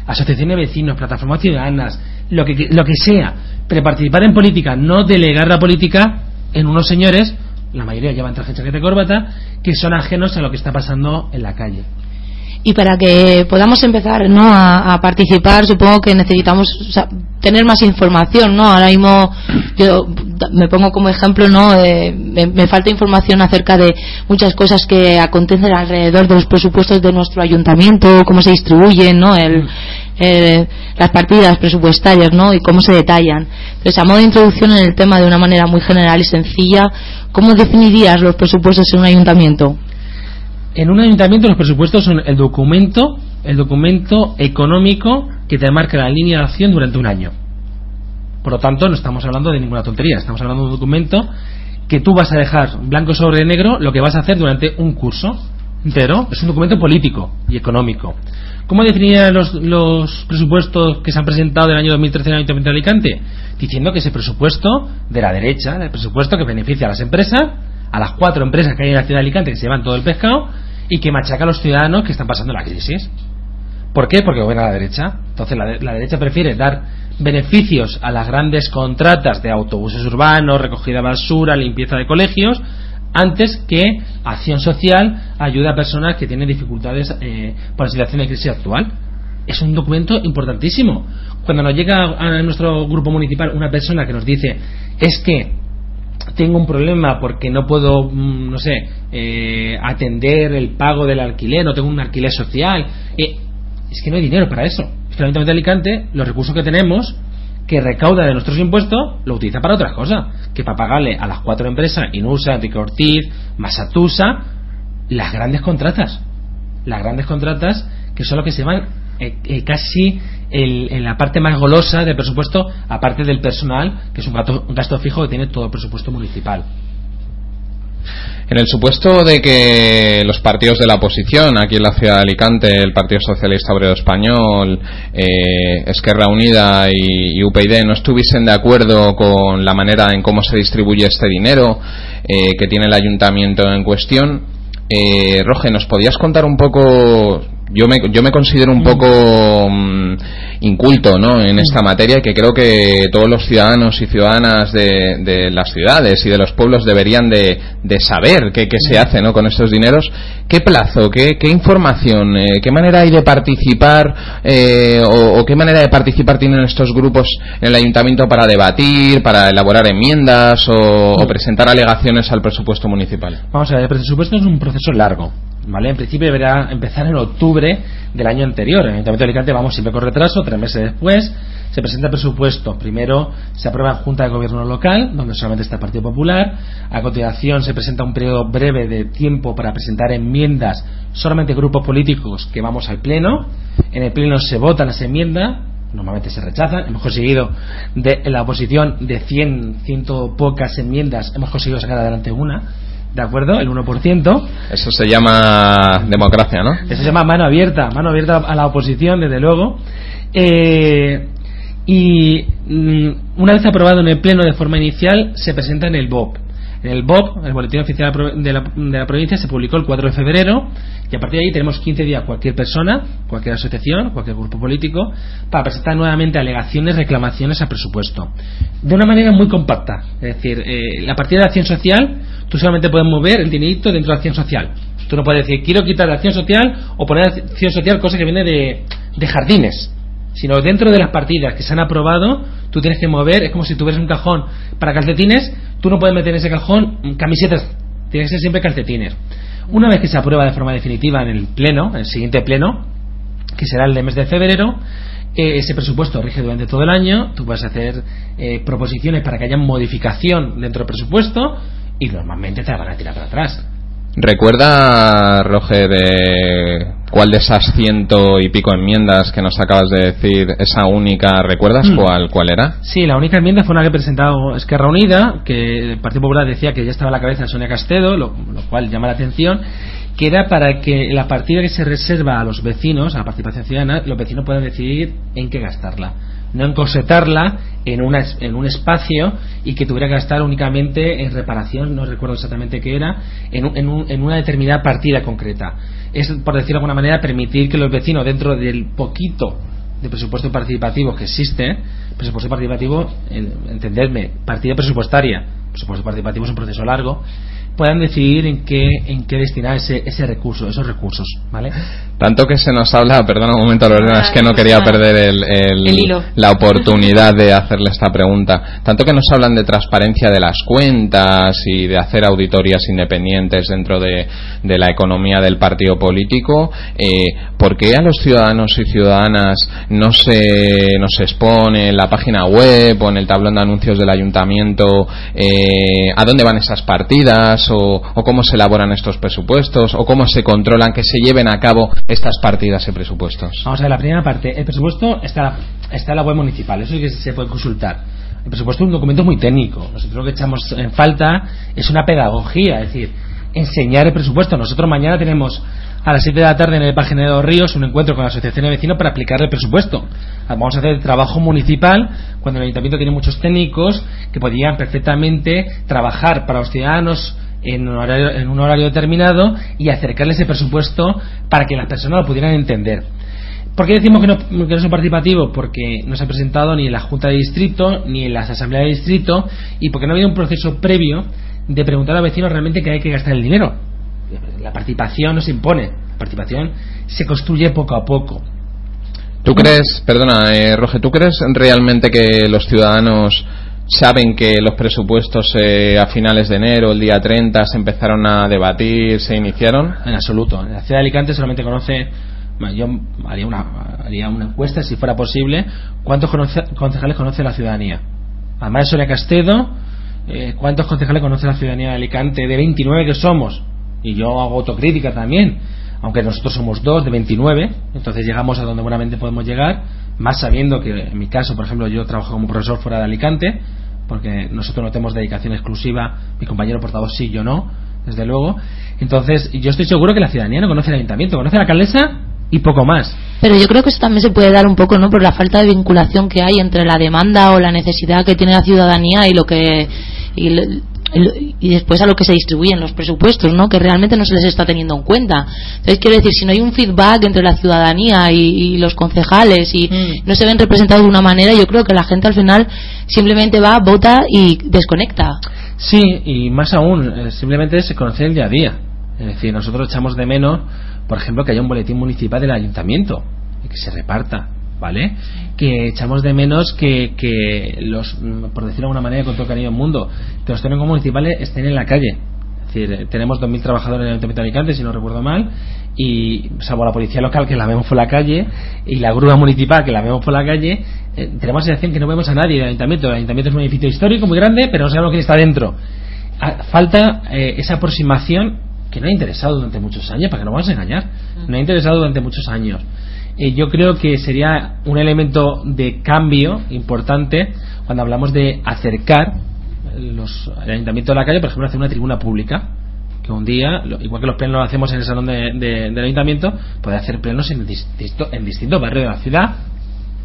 Asociaciones de vecinos, plataformas ciudadanas, lo que, lo que sea, pero participar en política, no delegar la política en unos señores, la mayoría llevan traje, chaqueta y corbata, que son ajenos a lo que está pasando en la calle y para que podamos empezar ¿no? a, participar supongo que necesitamos tener más información no ahora mismo yo me pongo como ejemplo no me, falta información acerca de muchas cosas que acontecen alrededor de los presupuestos de nuestro ayuntamiento cómo se distribuyen no el eh, las partidas presupuestarias, ¿no? Y cómo se detallan. Entonces, a modo de introducción en el tema de una manera muy general y sencilla, ¿cómo definirías los presupuestos en un ayuntamiento? En un ayuntamiento los presupuestos son el documento, el documento económico que te marca la línea de acción durante un año. Por lo tanto, no estamos hablando de ninguna tontería, estamos hablando de un documento que tú vas a dejar blanco sobre negro lo que vas a hacer durante un curso entero. Es un documento político y económico. ¿Cómo definirían los, los, presupuestos que se han presentado del año 2013 en el Ayuntamiento de Alicante? Diciendo que ese presupuesto de la derecha, el presupuesto que beneficia a las empresas, a las cuatro empresas que hay en la ciudad de Alicante que se llevan todo el pescado y que machaca a los ciudadanos que están pasando la crisis. ¿Por qué? Porque gobierna la derecha. Entonces la, derecha prefiere dar beneficios a las grandes contratas de autobuses urbanos, recogida de basura, limpieza de colegios, antes que acción social ayuda a personas que tienen dificultades eh, por la situación de crisis actual. Es un documento importantísimo. Cuando nos llega a nuestro grupo municipal una persona que nos dice es que tengo un problema porque no puedo, mm, no sé, eh, atender el pago del alquiler, no tengo un alquiler social, eh, es que no hay dinero para eso. Es que el Ayuntamiento de Alicante, los recursos que tenemos, que recauda de nuestros impuestos, lo utiliza para otras cosas. Que para pagarle a las cuatro empresas, Inusa, Enrique Ortiz, Masatusa, las grandes contratas. Las grandes contratas que son lo que se llaman eh, eh, casi en la parte más golosa del presupuesto, aparte del personal, que es un gasto fijo que tiene todo el presupuesto municipal. En el supuesto de que los partidos de la oposición, aquí en la ciudad de Alicante, el Partido Socialista Obrero Español, eh, Esquerra Unida y, UPyD no estuviesen de acuerdo con la manera en cómo se distribuye este dinero eh, que tiene el ayuntamiento en cuestión, eh, Roge, ¿nos podías contar un poco yo me, yo me considero un poco mm, inculto ¿no? en esta materia y que creo que todos los ciudadanos y ciudadanas de, de las ciudades y de los pueblos deberían de, de saber qué, qué, se hace ¿no? con estos dineros. ¿Qué plazo, qué, qué información, eh, qué manera hay de participar eh, o, o, qué manera de participar tienen estos grupos en el ayuntamiento para debatir, para elaborar enmiendas o, o presentar alegaciones al presupuesto municipal? Vamos a ver, el presupuesto es un proceso largo ¿vale? En principio deberá empezar en octubre del año anterior. En el Ayuntamiento de Alicante vamos siempre con retraso, tres meses después se presenta el presupuesto. Primero se aprueba en Junta de Gobierno Local, donde solamente está el Partido Popular. A continuación se presenta un periodo breve de tiempo para presentar enmiendas solamente grupos políticos que vamos al Pleno. En el Pleno se votan las enmiendas, normalmente se rechazan. Hemos conseguido, de en la oposición, de 100, ciento pocas enmiendas, hemos conseguido sacar adelante una ¿De acuerdo? El 1%. Eso se llama democracia, ¿no? Eso se llama mano abierta, mano abierta a la oposición, desde luego. Eh, y mm, una vez aprobado en el Pleno de forma inicial, se presenta en el BOP. El BOP, el Boletín Oficial de la, de la Provincia, se publicó el 4 de febrero y a partir de ahí tenemos 15 días cualquier persona, cualquier asociación, cualquier grupo político para presentar nuevamente alegaciones, reclamaciones al presupuesto. De una manera muy compacta. Es decir, eh, la partida de acción social, tú solamente puedes mover el dinerito dentro de acción social. Tú no puedes decir, quiero quitar de acción social o poner acción social cosa que viene de, de jardines sino dentro de las partidas que se han aprobado, tú tienes que mover, es como si tuvieras un cajón para calcetines, tú no puedes meter en ese cajón camisetas, tiene que ser siempre calcetines. Una vez que se aprueba de forma definitiva en el pleno, en el siguiente pleno, que será el de mes de febrero, eh, ese presupuesto rige durante todo el año, tú a hacer eh, proposiciones para que haya modificación dentro del presupuesto y normalmente te la van a tirar para atrás. ¿Recuerda, Roger, de cuál de esas ciento y pico enmiendas que nos acabas de decir, esa única, ¿recuerdas mm. cuál, cuál era? Sí, la única enmienda fue una que presentado Esquerra Unida, que el Partido Popular decía que ya estaba a la cabeza de Sonia Castedo, lo, lo cual llama la atención, que era para que la partida que se reserva a los vecinos, a la participación ciudadana, los vecinos puedan decidir en qué gastarla no encosetarla en, una, en un espacio y que tuviera que gastar únicamente en reparación, no recuerdo exactamente qué era, en, en, en, una determinada partida concreta. Es, por decirlo de alguna manera, permitir que los vecinos, dentro del poquito de presupuesto participativo que existe, presupuesto participativo, entenderme, partida presupuestaria, presupuesto participativo es un proceso largo, puedan decidir en qué, en qué destinar ese, ese recurso, esos recursos, ¿vale? Tanto que se nos habla, perdona un momento Lorena, es que no quería perder el, la oportunidad de hacerle esta pregunta. Tanto que nos hablan de transparencia de las cuentas y de hacer auditorías independientes dentro de, de la economía del partido político, eh, ¿por qué a los ciudadanos y ciudadanas no se nos expone en la página web o en el tablón de anuncios del ayuntamiento eh, a dónde van esas partidas o, cómo se elaboran estos presupuestos o cómo se controlan que se lleven a cabo estas partidas y presupuestos? Vamos a ver, la primera parte. El presupuesto está, está en la web municipal, eso es que se puede consultar. El presupuesto es un documento muy técnico. Nosotros lo que echamos en falta es una pedagogía, es decir, enseñar el presupuesto. Nosotros mañana tenemos a las 7 de la tarde en el Página de los Ríos un encuentro con la Asociación de Vecinos para aplicar el presupuesto. Vamos a hacer trabajo municipal cuando el ayuntamiento tiene muchos técnicos que podrían perfectamente trabajar para los ciudadanos en un, horario, en un horario determinado y acercarle ese presupuesto para que las personas lo pudieran entender. ¿Por qué decimos que no, que no es un participativo? Porque no se ha presentado ni en la Junta de Distrito ni en las Asambleas de Distrito y porque no ha habido un proceso previo de preguntar a los vecinos realmente qué hay que gastar el dinero. La participación no se impone, la participación se construye poco a poco. ¿Tú crees, perdona, eh, Roge, ¿tú crees realmente que los ciudadanos saben que los presupuestos eh, a finales de enero, el día 30, se empazaron a debatir, se iniciaron? En absoluto. En la ciudad de Alicante solamente conoce, yo haría una, haría una encuesta si fuera posible, ¿cuántos concejales conoce la ciudadanía? Además de Soria Castedo, eh, ¿cuántos concejales conoce la ciudadanía de Alicante? De 29 que somos. Y yo hago autocrítica también. Aunque nosotros somos dos de 29, entonces llegamos a donde buenamente podemos llegar más sabiendo que en mi caso, por ejemplo, yo trabajo como profesor fuera de Alicante, porque nosotros no tenemos dedicación exclusiva, mi compañero portavoz sí, yo no, desde luego. Entonces, yo estoy seguro que la ciudadanía no conoce el ayuntamiento, conoce la alcaldesa y poco más. Pero yo creo que eso también se puede dar un poco, ¿no? Por la falta de vinculación que hay entre la demanda o la necesidad que tiene la ciudadanía y lo que y después a lo que se distribuyen los presupuestos, ¿no? Que realmente no se les está teniendo en cuenta. Entonces, quiero decir, si no hay un feedback entre la ciudadanía y, los concejales y mm. no se ven representados de una manera, yo creo que la gente al final simplemente va, vota y desconecta. Sí, y más aún, eh, simplemente se conoce el día a día. Es decir, nosotros echamos de menos, por ejemplo, que haya un boletín municipal del ayuntamiento y que se reparta ¿vale? Que echamos de menos que, que los, por decirlo de alguna manera, con todo cariño del mundo, que los técnicos municipales estén en la calle. Es decir, tenemos 2.000 trabajadores en el Ayuntamiento de Alicante, si no recuerdo mal, y salvo la policía local que la vemos por la calle y la grúa municipal que la vemos por la calle, eh, tenemos la sensación que no vemos a nadie del Ayuntamiento. El Ayuntamiento es un edificio histórico muy grande, pero no sabemos quién está dentro. Ah, falta eh, esa aproximación que no ha interesado durante muchos años, para que no vamos a engañar, no ha interesado durante muchos años. Eh, yo creo que sería un elemento de cambio importante cuando hablamos de acercar los, el ayuntamiento de la calle, por ejemplo, hacer una tribuna pública. Que un día, igual que los plenos lo hacemos en el salón de, del ayuntamiento, puede hacer plenos en, en distintos barrios de la ciudad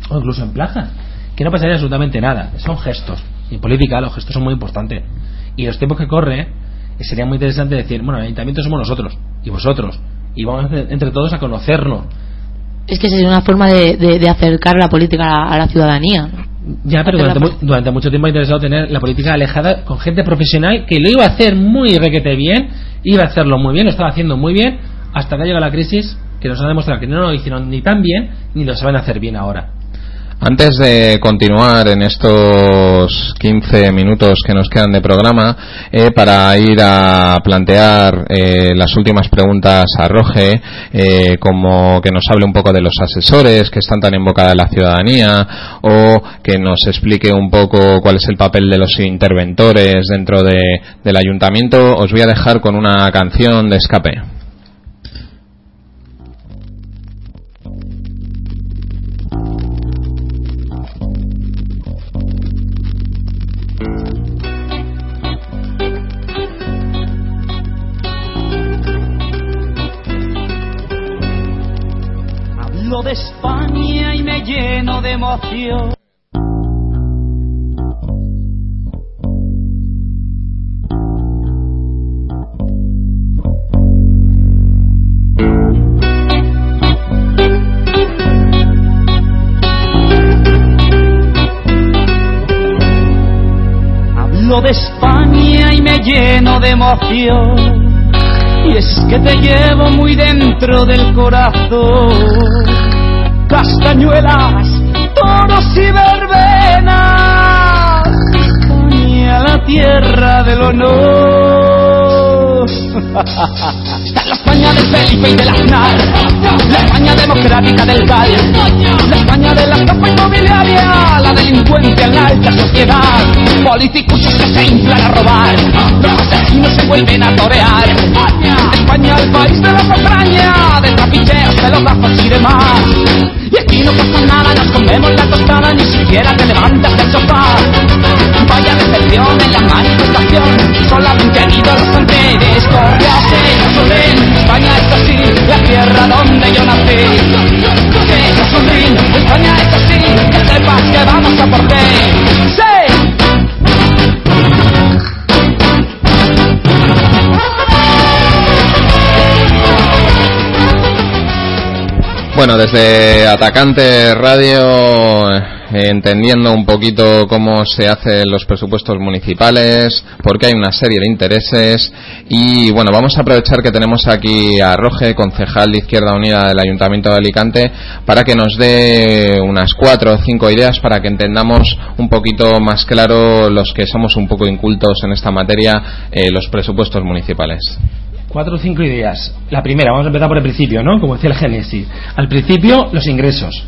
o incluso en plazas. Que no pasaría absolutamente nada. Son gestos. Y en política los gestos son muy importantes. Y los tiempos que corre, eh, sería muy interesante decir, bueno, el ayuntamiento somos nosotros y vosotros. Y vamos entre todos a conocernos es que sería una forma de, de, acercar la política a la, ciudadanía. Ya, pero durante, mucho tiempo ha interesado tener la política alejada con gente profesional que lo iba a hacer muy requete bien, iba a hacerlo muy bien, lo estaba haciendo muy bien, hasta que ha llegado la crisis que nos ha demostrado que no lo hicieron ni tan bien ni lo saben hacer bien ahora. Antes de continuar en estos 15 minutos que nos quedan de programa, eh, para ir a plantear eh, las últimas preguntas a Roge, eh, como que nos hable un poco de los asesores que están tan en boca de la ciudadanía, o que nos explique un poco cuál es el papel de los interventores dentro de, del ayuntamiento, os voy a dejar con una canción de escape. De España y me lleno de emoción. Hablo hablo de España y me lleno de emoción. Y es que te llevo muy dentro del corazón. Castañuelas, toros y verbenas. España, la tierra del honor. [LAUGHS] La España de Felipe y del Aznar, la España democrática del GAL, la España de la estafa inmobiliaria, la delincuencia en la alta sociedad, políticos que se inflan a robar, los asesinos se vuelven a torear. España, el país de la patraña, de trapicheos, de los bajos y demás. Y aquí no pasa nada, nos comemos la tostada, ni siquiera te levantas del sofá. Vaya decepción en la manifestación, solamente han ido los anteriores, corre a Solín, España es así, la tierra donde yo nací. Que Solín, España es así, que sepas que vamos a por ti. Bueno, desde Atacante Radio, eh, entendiendo un poquito cómo se hacen los presupuestos municipales, porque hay una serie de intereses y bueno, vamos a aprovechar que tenemos aquí a Roge, concejal de Izquierda Unida del Ayuntamiento de Alicante, para que nos dé unas cuatro o cinco ideas para que entendamos un poquito más claro los que somos un poco incultos en esta materia, eh, los presupuestos municipales. Cuatro o cinco ideas. La primera, vamos a empezar por el principio, ¿no? Como decía el Génesis. Al principio, los ingresos.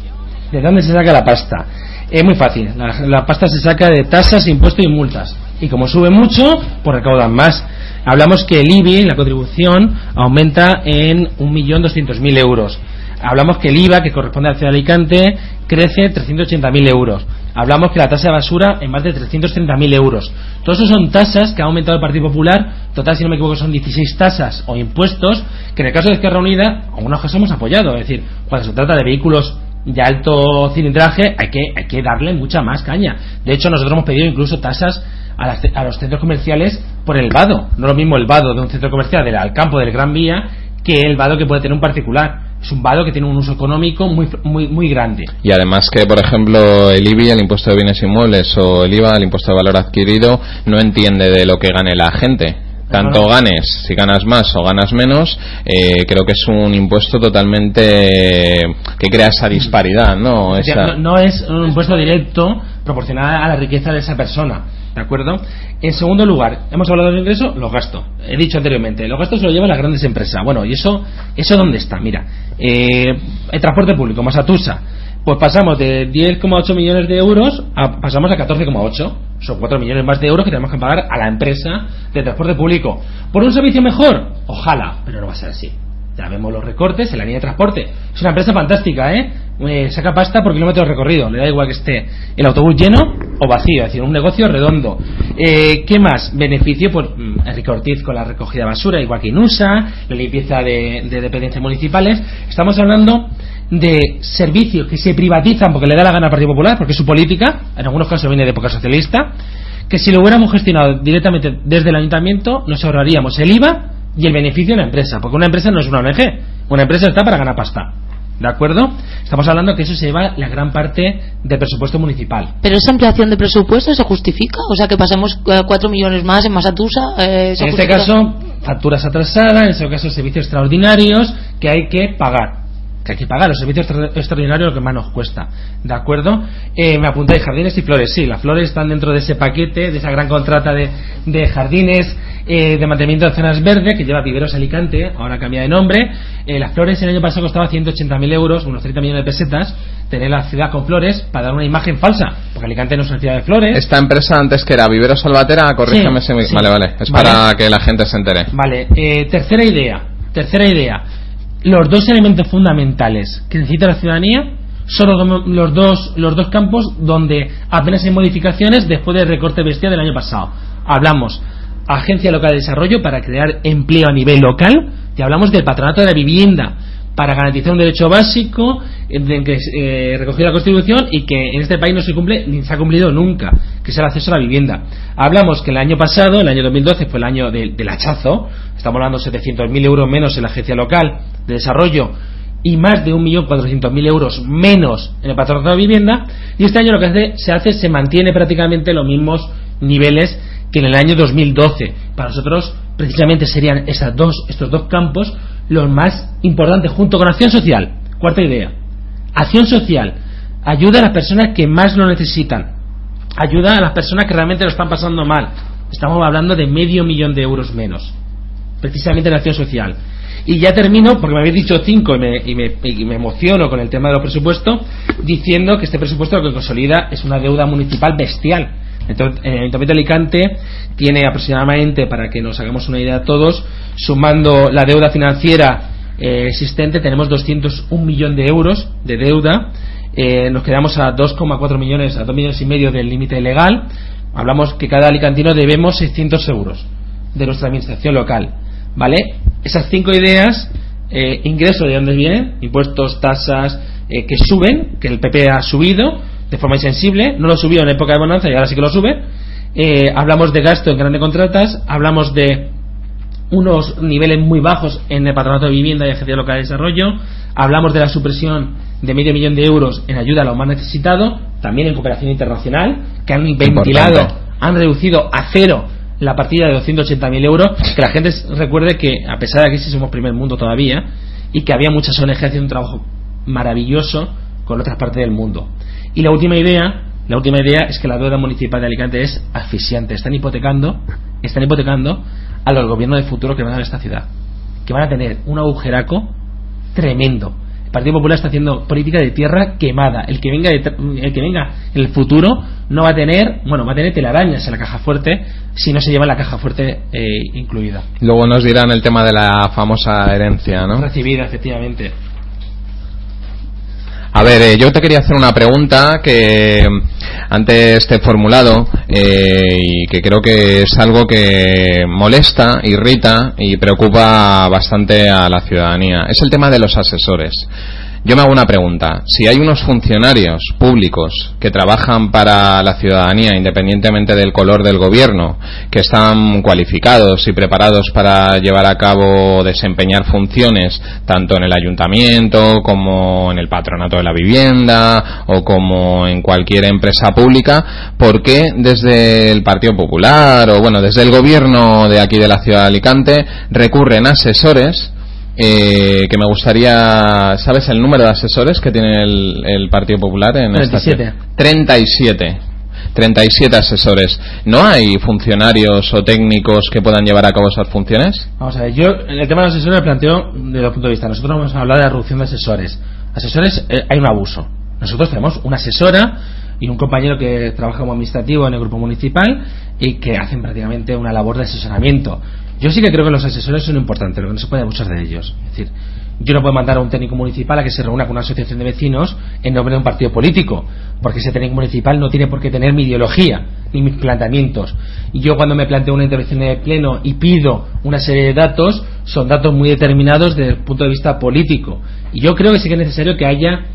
¿De dónde se saca la pasta? Es muy fácil. La, la pasta se saca de tasas, impuestos y multas. Y como sube mucho, pues recaudan más. Hablamos que el IBI, la contribución, aumenta en 1.200.000 euros. Hablamos que el IVA, que corresponde al ciudad de Alicante, crece 380.000 euros. Hablamos que la tasa de basura en más de 330.000 euros. Todos esos son tasas que ha aumentado el Partido Popular. Total, si no me equivoco, son 16 tasas o impuestos que en el caso de Izquierda Unida, a unos casos hemos apoyado. Es decir, cuando se trata de vehículos de alto cilindraje hay que, hay que darle mucha más caña. De hecho, nosotros hemos pedido incluso tasas a, las- a los centros comerciales por el vado. No lo mismo el vado de un centro comercial del al campo del Gran Vía que el vado que puede tener un particular. Es un vado que tiene un uso económico muy, muy, muy grande. Y además que, por ejemplo, el IBI, el impuesto de bienes inmuebles, o el IVA, el impuesto de valor adquirido, no entiende de lo que gane la gente. Tanto ganes, si ganas más o ganas menos, eh, creo que es un impuesto totalmente que crea esa disparidad, ¿no? Esa- no, no es un impuesto directo proporcional a la riqueza de esa persona. ¿De acuerdo? En segundo lugar, hemos hablado del ingreso, los gastos. He dicho anteriormente, los gastos se los llevan las grandes empresas. Bueno, ¿y eso eso dónde está? Mira, eh, el transporte público, Masatusa, pues pasamos de 10,8 millones de euros a pasamos a 14,8. Son 4 millones más de euros que tenemos que pagar a la empresa de transporte público. ¿Por un servicio mejor? Ojalá, pero no va a ser así. Vemos los recortes en la línea de transporte. Es una empresa fantástica, ¿eh? Eh, saca pasta por kilómetros recorrido. Le da igual que esté el autobús lleno o vacío. Es decir, un negocio redondo. Eh, ¿Qué más? Beneficio, pues mm, Enrique Ortiz con la recogida de basura, igual que Inusa, la limpieza de, de dependencias municipales. Estamos hablando de servicios que se privatizan porque le da la gana al Partido Popular, porque es su política. En algunos casos viene de época socialista. Que si lo hubiéramos gestionado directamente desde el ayuntamiento, nos ahorraríamos el IVA y el beneficio de la empresa, porque una empresa no es una ONG, una empresa está para ganar pasta. ¿De acuerdo? Estamos hablando que eso se lleva la gran parte del presupuesto municipal. Pero esa ampliación de presupuesto se justifica, o sea que pasemos 4 millones más en Masatusa. eh, ¿se En este caso, facturas atrasadas, en este caso, servicios extraordinarios que hay que pagar. Que hay que pagar los servicios extra- extraordinarios lo que más nos cuesta. ¿De acuerdo? Eh, me apuntáis jardines y flores. Sí, las flores están dentro de ese paquete, de esa gran contrata de, de jardines eh, de mantenimiento de zonas verdes que lleva Viveros Alicante, ahora cambia de nombre. Eh, las flores el año pasado costaba 180.000 euros, unos 30 millones de pesetas, tener la ciudad con flores para dar una imagen falsa, porque Alicante no es una ciudad de flores. Esta empresa antes que era Vivero Salvatera, corrígeme Sí, si me- sí. Vale, vale. Es Vale. para que la gente se entere. Vale, eh, tercera idea. Tercera idea. Los dos elementos fundamentales que necesita la ciudadanía son los, los dos, los dos campos donde apenas hay modificaciones después del recorte bestial del año pasado. Hablamos Agencia Local de Desarrollo para crear empleo a nivel local y hablamos del Patronato de la Vivienda para garantizar un derecho básico eh, de que eh, recogió la Constitución y que en este país no se cumple ni se ha cumplido nunca, que es el acceso a la vivienda. Hablamos que el año pasado, el año 2012, fue el año del, hachazo, estamos hablando de 700.000 euros menos en la Agencia Local de Desarrollo y más de 1.400.000 euros menos en el patronato de vivienda y este año lo que hace- se hace se mantiene prácticamente los mismos niveles que en el año 2012. Para nosotros, precisamente serían esas dos, estos dos campos los más importantes, junto con acción social. Cuarta idea. Acción social. Ayuda a las personas que más lo necesitan. Ayuda a las personas que realmente lo están pasando mal. Estamos hablando de medio millón de euros menos. Precisamente en acción social. Y ya termino, porque me habéis dicho cinco y me, y me, y me emociono con el tema de los presupuestos, diciendo que este presupuesto lo que consolida es una deuda municipal bestial. El Ayuntamiento de Alicante tiene aproximadamente, para que nos hagamos una idea todos, sumando la deuda financiera eh, existente, tenemos 201 millón de euros de deuda. Eh, nos quedamos a 2,4 millones, a 2 millones y medio del límite legal. Hablamos que cada alicantino debemos 600 euros de nuestra administración local. ¿Vale? Esas cinco ideas, eh, ingresos de dónde vienen, impuestos, tasas, eh, que suben, que el PP ha subido de forma insensible, no lo subió en época de bonanza y ahora sí que lo sube. Eh, hablamos de gasto en grandes contratas, hablamos de unos niveles muy bajos en el patronato de vivienda y agencia local de desarrollo, hablamos de la supresión de medio millón de euros en ayuda a los más necesitados, también en cooperación internacional, que han ventilado, han reducido a cero la partida de 280.000 euros, que la gente recuerde que, a pesar de que sí somos primer mundo todavía, y que había muchas ONG haciendo un trabajo maravilloso con otras partes del mundo. Y la última idea, la última idea es que la deuda municipal de Alicante es asfixiante. Están hipotecando, están hipotecando a los gobiernos de futuro que van a dar esta ciudad, que van a tener un agujeraco tremendo. El Partido Popular está haciendo política de tierra quemada. El que venga, el que venga en el futuro no va a tener, bueno, va a tener telarañas en la caja fuerte si no se lleva la caja fuerte eh, incluida. Luego nos dirán el tema de la famosa herencia, ¿no? Recibida, efectivamente. A ver, eh, yo te quería hacer una pregunta que antes te he formulado eh, y que creo que es algo que molesta, irrita y preocupa bastante a la ciudadanía. Es el tema de los asesores. Yo me hago una pregunta. Si hay unos funcionarios públicos que trabajan para la ciudadanía, independientemente del color del gobierno, que están cualificados y preparados para llevar a cabo, desempeñar funciones, tanto en el ayuntamiento como en el patronato de la vivienda o como en cualquier empresa pública, ¿por qué desde el Partido Popular o bueno, desde el gobierno de aquí de la ciudad de Alicante recurren asesores eh, que me gustaría, ¿sabes el número de asesores que tiene el, el Partido Popular en 37. esta 37. 37 asesores. ¿No hay funcionarios o técnicos que puedan llevar a cabo esas funciones? Vamos a ver, yo en el tema de los asesores me planteo desde el punto de vista. Nosotros vamos a hablar de la reducción de asesores. Asesores, eh, hay un abuso. Nosotros tenemos una asesora y un compañero que trabaja como administrativo en el grupo municipal y que hacen prácticamente una labor de asesoramiento. Yo sí que creo que los asesores son importantes, lo que no se puede abusar de ellos. Es decir, yo no puedo mandar a un técnico municipal a que se reúna con una asociación de vecinos en nombre de un partido político, porque ese técnico municipal no tiene por qué tener mi ideología ni mis planteamientos. Y yo cuando me planteo una intervención de pleno y pido una serie de datos, son datos muy determinados desde el punto de vista político. Y yo creo que sí que es necesario que haya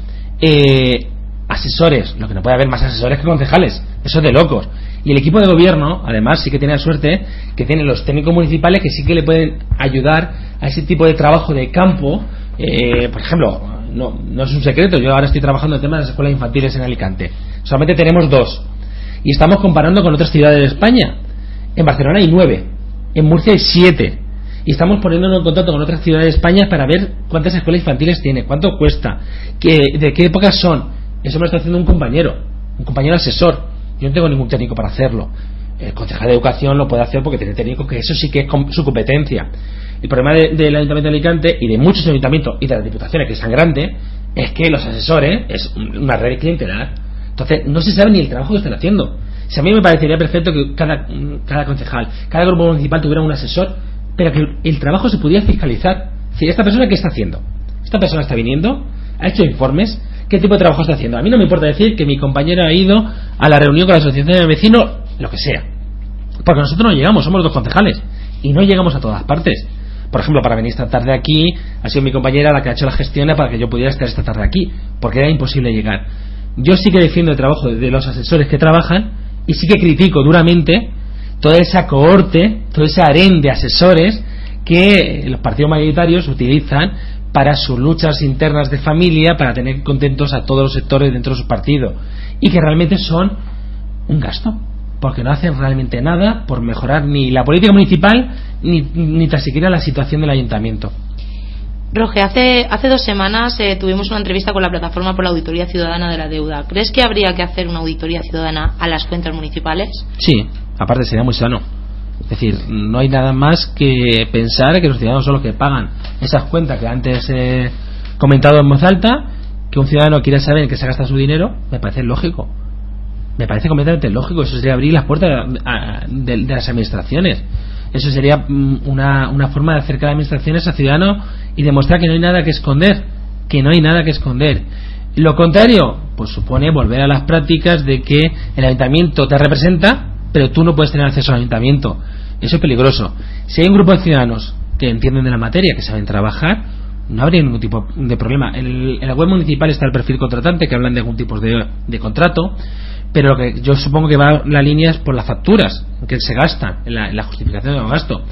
eh, asesores, lo que no puede haber más asesores que concejales, eso es de locos. Y el equipo de gobierno, además, sí que tiene la suerte que tiene los técnicos municipales que sí que le pueden ayudar a ese tipo de trabajo de campo. Eh, por ejemplo, no, no es un secreto, yo ahora estoy trabajando el tema de las escuelas infantiles en Alicante. Solamente tenemos dos. Y estamos comparando con otras ciudades de España. En Barcelona hay nueve, en Murcia hay siete. Y estamos poniéndonos en contacto con otras ciudades de España para ver cuántas escuelas infantiles tiene, cuánto cuesta, qué, de qué épocas son. Eso me lo está haciendo un compañero, un compañero asesor. Yo no tengo ningún técnico para hacerlo. El concejal de educación lo puede hacer porque tiene técnico que eso sí que es su competencia. El problema del de, Ayuntamiento de Alicante y de muchos ayuntamientos y de las diputaciones que es tan grande es que los asesores es una red clientelar. Entonces no se sabe ni el trabajo que están haciendo. Si a mí me parecería perfecto que cada, cada concejal, cada grupo municipal tuviera un asesor, pero que el trabajo se pudiera fiscalizar. Si esta persona qué está haciendo, esta persona está viniendo, ha hecho informes, qué tipo de trabajo está haciendo. A mí no me importa decir que mi compañero ha ido a la reunión con la asociación de vecinos, lo que sea. Porque nosotros no llegamos, somos dos concejales. Y no llegamos a todas partes. Por ejemplo, para venir esta tarde aquí, ha sido mi compañera la que ha hecho la gestión para que yo pudiera estar esta tarde aquí. Porque era imposible llegar. Yo sí que defiendo el trabajo de los asesores que trabajan y sí que critico duramente toda esa cohorte, todo ese harén de asesores que los partidos mayoritarios utilizan para sus luchas internas de familia, para tener contentos a todos los sectores dentro de su partido y que realmente son un gasto. porque no hacen realmente nada por mejorar ni la política municipal ni, ni tan siquiera la situación del ayuntamiento. Roge, hace, hace dos semanas eh, tuvimos una entrevista con la plataforma por la auditoría ciudadana de la deuda. ¿Crees que habría que hacer una auditoría ciudadana a las cuentas municipales? Sí, aparte sería muy sano. Es decir, no hay nada más que pensar que los ciudadanos son los que pagan esas cuentas que antes he comentado en voz alta, que un ciudadano quiere saber en qué se gasta su dinero, me parece lógico. Me parece completamente lógico. Eso sería abrir las puertas de, de las administraciones. Eso sería mm, una, una forma de acercar a administraciones a ciudadanos y demostrar que no hay nada que esconder. Que no hay nada que esconder. Lo contrario, pues supone volver a las prácticas de que el ayuntamiento te representa, pero tú no puedes tener acceso al ayuntamiento. Eso es peligroso. Si hay un grupo de ciudadanos que entienden de la materia, que saben trabajar, no habría ningún tipo de problema. En, la web municipal está el perfil contratante, que hablan de algún tipo de, de contrato, pero lo que yo supongo que va la línea es por las facturas que se gastan en la, justificación del gasto.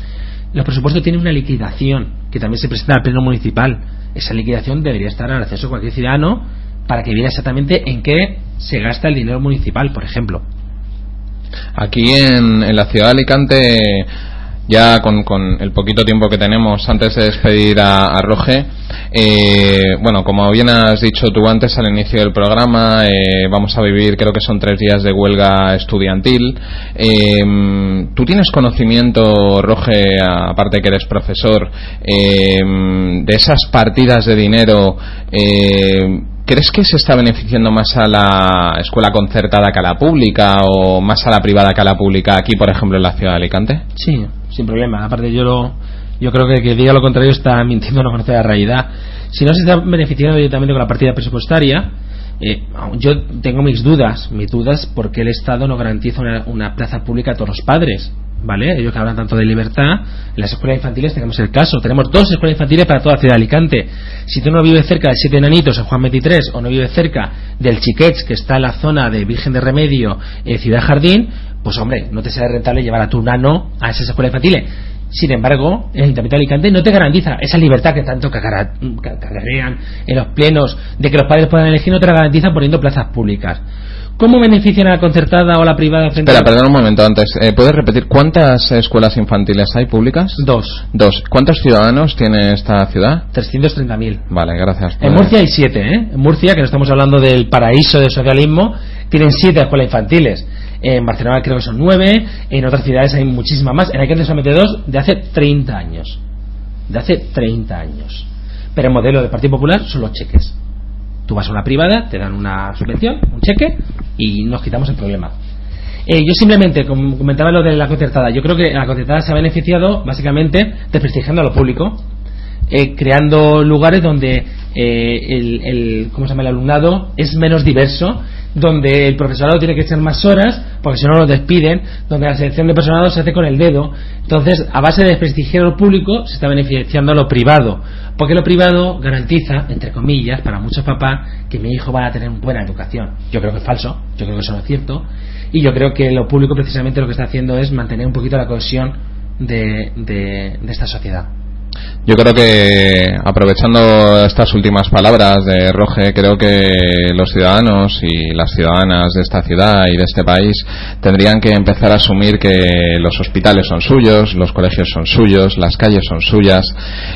Los presupuestos tienen una liquidación que también se presenta al pleno municipal. Esa liquidación debería estar al acceso de cualquier ciudadano para que viera exactamente en qué se gasta el dinero municipal, por ejemplo. Aquí en, en la ciudad de Alicante ya con, con, el poquito tiempo que tenemos antes de despedir a, a Roge, eh, bueno, como bien has dicho tú antes al inicio del programa, eh, vamos a vivir, creo que son tres días de huelga estudiantil. Eh, ¿Tú tienes conocimiento, Roge, aparte que eres profesor, de esas partidas de dinero? ¿Crees que se está beneficiando más a la escuela concertada que a la pública o más a la privada que a la pública aquí, por ejemplo, en la ciudad de Alicante? Sí, sin problema. Aparte, yo lo, yo creo que que diga lo contrario está [LAUGHS] mintiendo, no conoce la realidad. Si no se está beneficiando directamente con la partida presupuestaria, eh, yo tengo mis dudas, mis dudas porque el Estado no garantiza una, una plaza pública a todos los padres. ¿Vale? Ellos que hablan tanto de libertad, en las escuelas infantiles tenemos el caso. Tenemos dos escuelas infantiles para toda la ciudad de Alicante. Si tú no vives cerca de Siete Enanitos en Juan 23 o no vives cerca del Chiquets, que está en la zona de Virgen de Remedio, en Ciudad Jardín, pues hombre, no te será rentable llevar a tu nano a esas escuelas infantiles. Sin embargo, el Ayuntamiento de Alicante no te garantiza esa libertad que tanto cagarean en los plenos de que los padres puedan elegir, no te la garantiza poniendo plazas públicas. ¿Cómo benefician a la concertada o a la privada frente Espera, perdón un momento antes. Eh, ¿Puedes repetir cuántas escuelas infantiles hay públicas? Dos. Dos. ¿Cuántos ciudadanos tiene esta ciudad? 330.000. Vale, gracias. En Murcia hay siete, ¿eh? En Murcia, que no estamos hablando del paraíso del socialismo, tienen siete escuelas infantiles. En Barcelona creo que son nueve, en otras ciudades hay muchísimas más. En Alicante solamente dos de hace 30 años. De hace 30 años. Pero el modelo del Partido Popular son los cheques. Tú vas a una privada, te dan una subvención, un cheque y nos quitamos el problema. Eh, yo simplemente comentaba lo de la concertada. Yo creo que la concertada se ha beneficiado básicamente desprestigiando a lo público, eh, creando lugares donde eh, el, el, ¿cómo se llama? el alumnado es menos diverso donde el profesorado tiene que echar más horas, porque si no lo despiden, donde la selección de personal se hace con el dedo. Entonces, a base de desprestigiar lo público, se está beneficiando a lo privado, porque lo privado garantiza, entre comillas, para muchos papás, que mi hijo va a tener buena educación. Yo creo que es falso, yo creo que eso no es cierto, y yo creo que lo público precisamente lo que está haciendo es mantener un poquito la cohesión de, de esta sociedad. Yo creo que, aprovechando estas últimas palabras de Roge, creo que los ciudadanos y las ciudadanas de esta ciudad y de este país tendrían que empezar a asumir que los hospitales son suyos, los colegios son suyos, las calles son suyas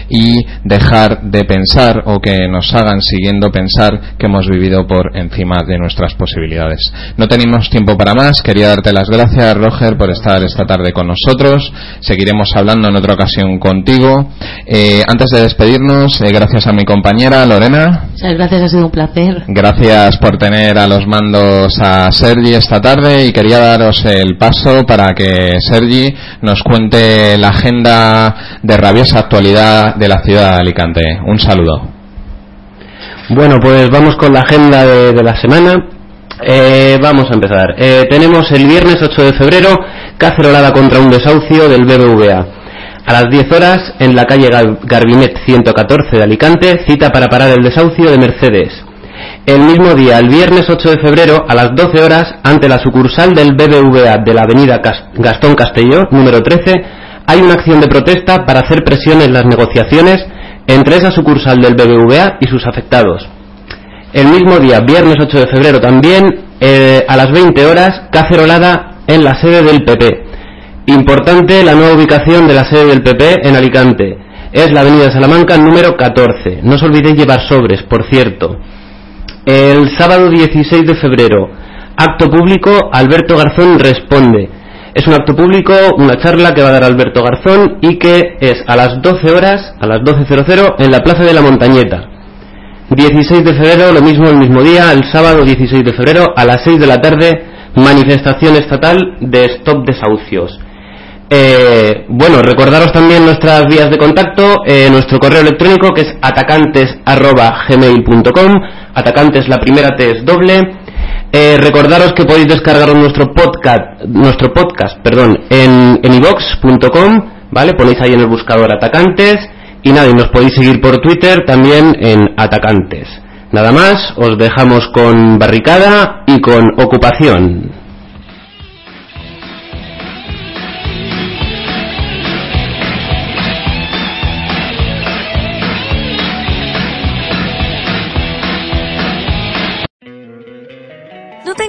y dejar de pensar o que nos hagan siguiendo pensar que hemos vivido por encima de nuestras posibilidades. No tenemos tiempo para más. Quería darte las gracias, Roger, por estar esta tarde con nosotros. Seguiremos hablando en otra ocasión contigo. Eh, antes de despedirnos, eh, gracias a mi compañera Lorena. Muchas gracias, ha sido un placer. Gracias por tener a los mandos a Sergi esta tarde y quería daros el paso para que Sergi nos cuente la agenda de rabiosa actualidad de la ciudad de Alicante. Un saludo. Bueno, pues vamos con la agenda de, la semana. Eh, vamos a empezar. tenemos el viernes 8 de febrero cacerolada contra un desahucio del BBVA. A las 10 horas, en la calle Garbinet 114 de Alicante, cita para parar el desahucio de Mercedes. El mismo día, el viernes 8 de febrero, a las 12 horas, ante la sucursal del BBVA de la avenida Gastón Castelló, número 13, hay una acción de protesta para hacer presión en las negociaciones entre esa sucursal del BBVA y sus afectados. El mismo día, viernes 8 de febrero también, eh, a las 20 horas, cacerolada en la sede del PP. Importante la nueva ubicación de la sede del PP en Alicante. Es la Avenida Salamanca número 14. No os olvidéis llevar sobres, por cierto. El sábado 16 de febrero, acto público, Alberto Garzón responde. Es un acto público, una charla que va a dar Alberto Garzón y que es a las 12 horas, a las 12.00, en la Plaza de la Montañeta. 16 de febrero, lo mismo el mismo día, el sábado 16 de febrero, a las 6 de la tarde, manifestación estatal de stop desahucios. Eh, bueno, recordaros también nuestras vías de contacto, eh, nuestro correo electrónico que es atacantes.gmail.com, atacantes la primera T es doble. Eh, recordaros que podéis descargar nuestro podcast, nuestro podcast, perdón, en en ¿vale? Ponéis ahí en el buscador atacantes y nada, y nos podéis seguir por Twitter también en atacantes. Nada más, os dejamos con barricada y con ocupación.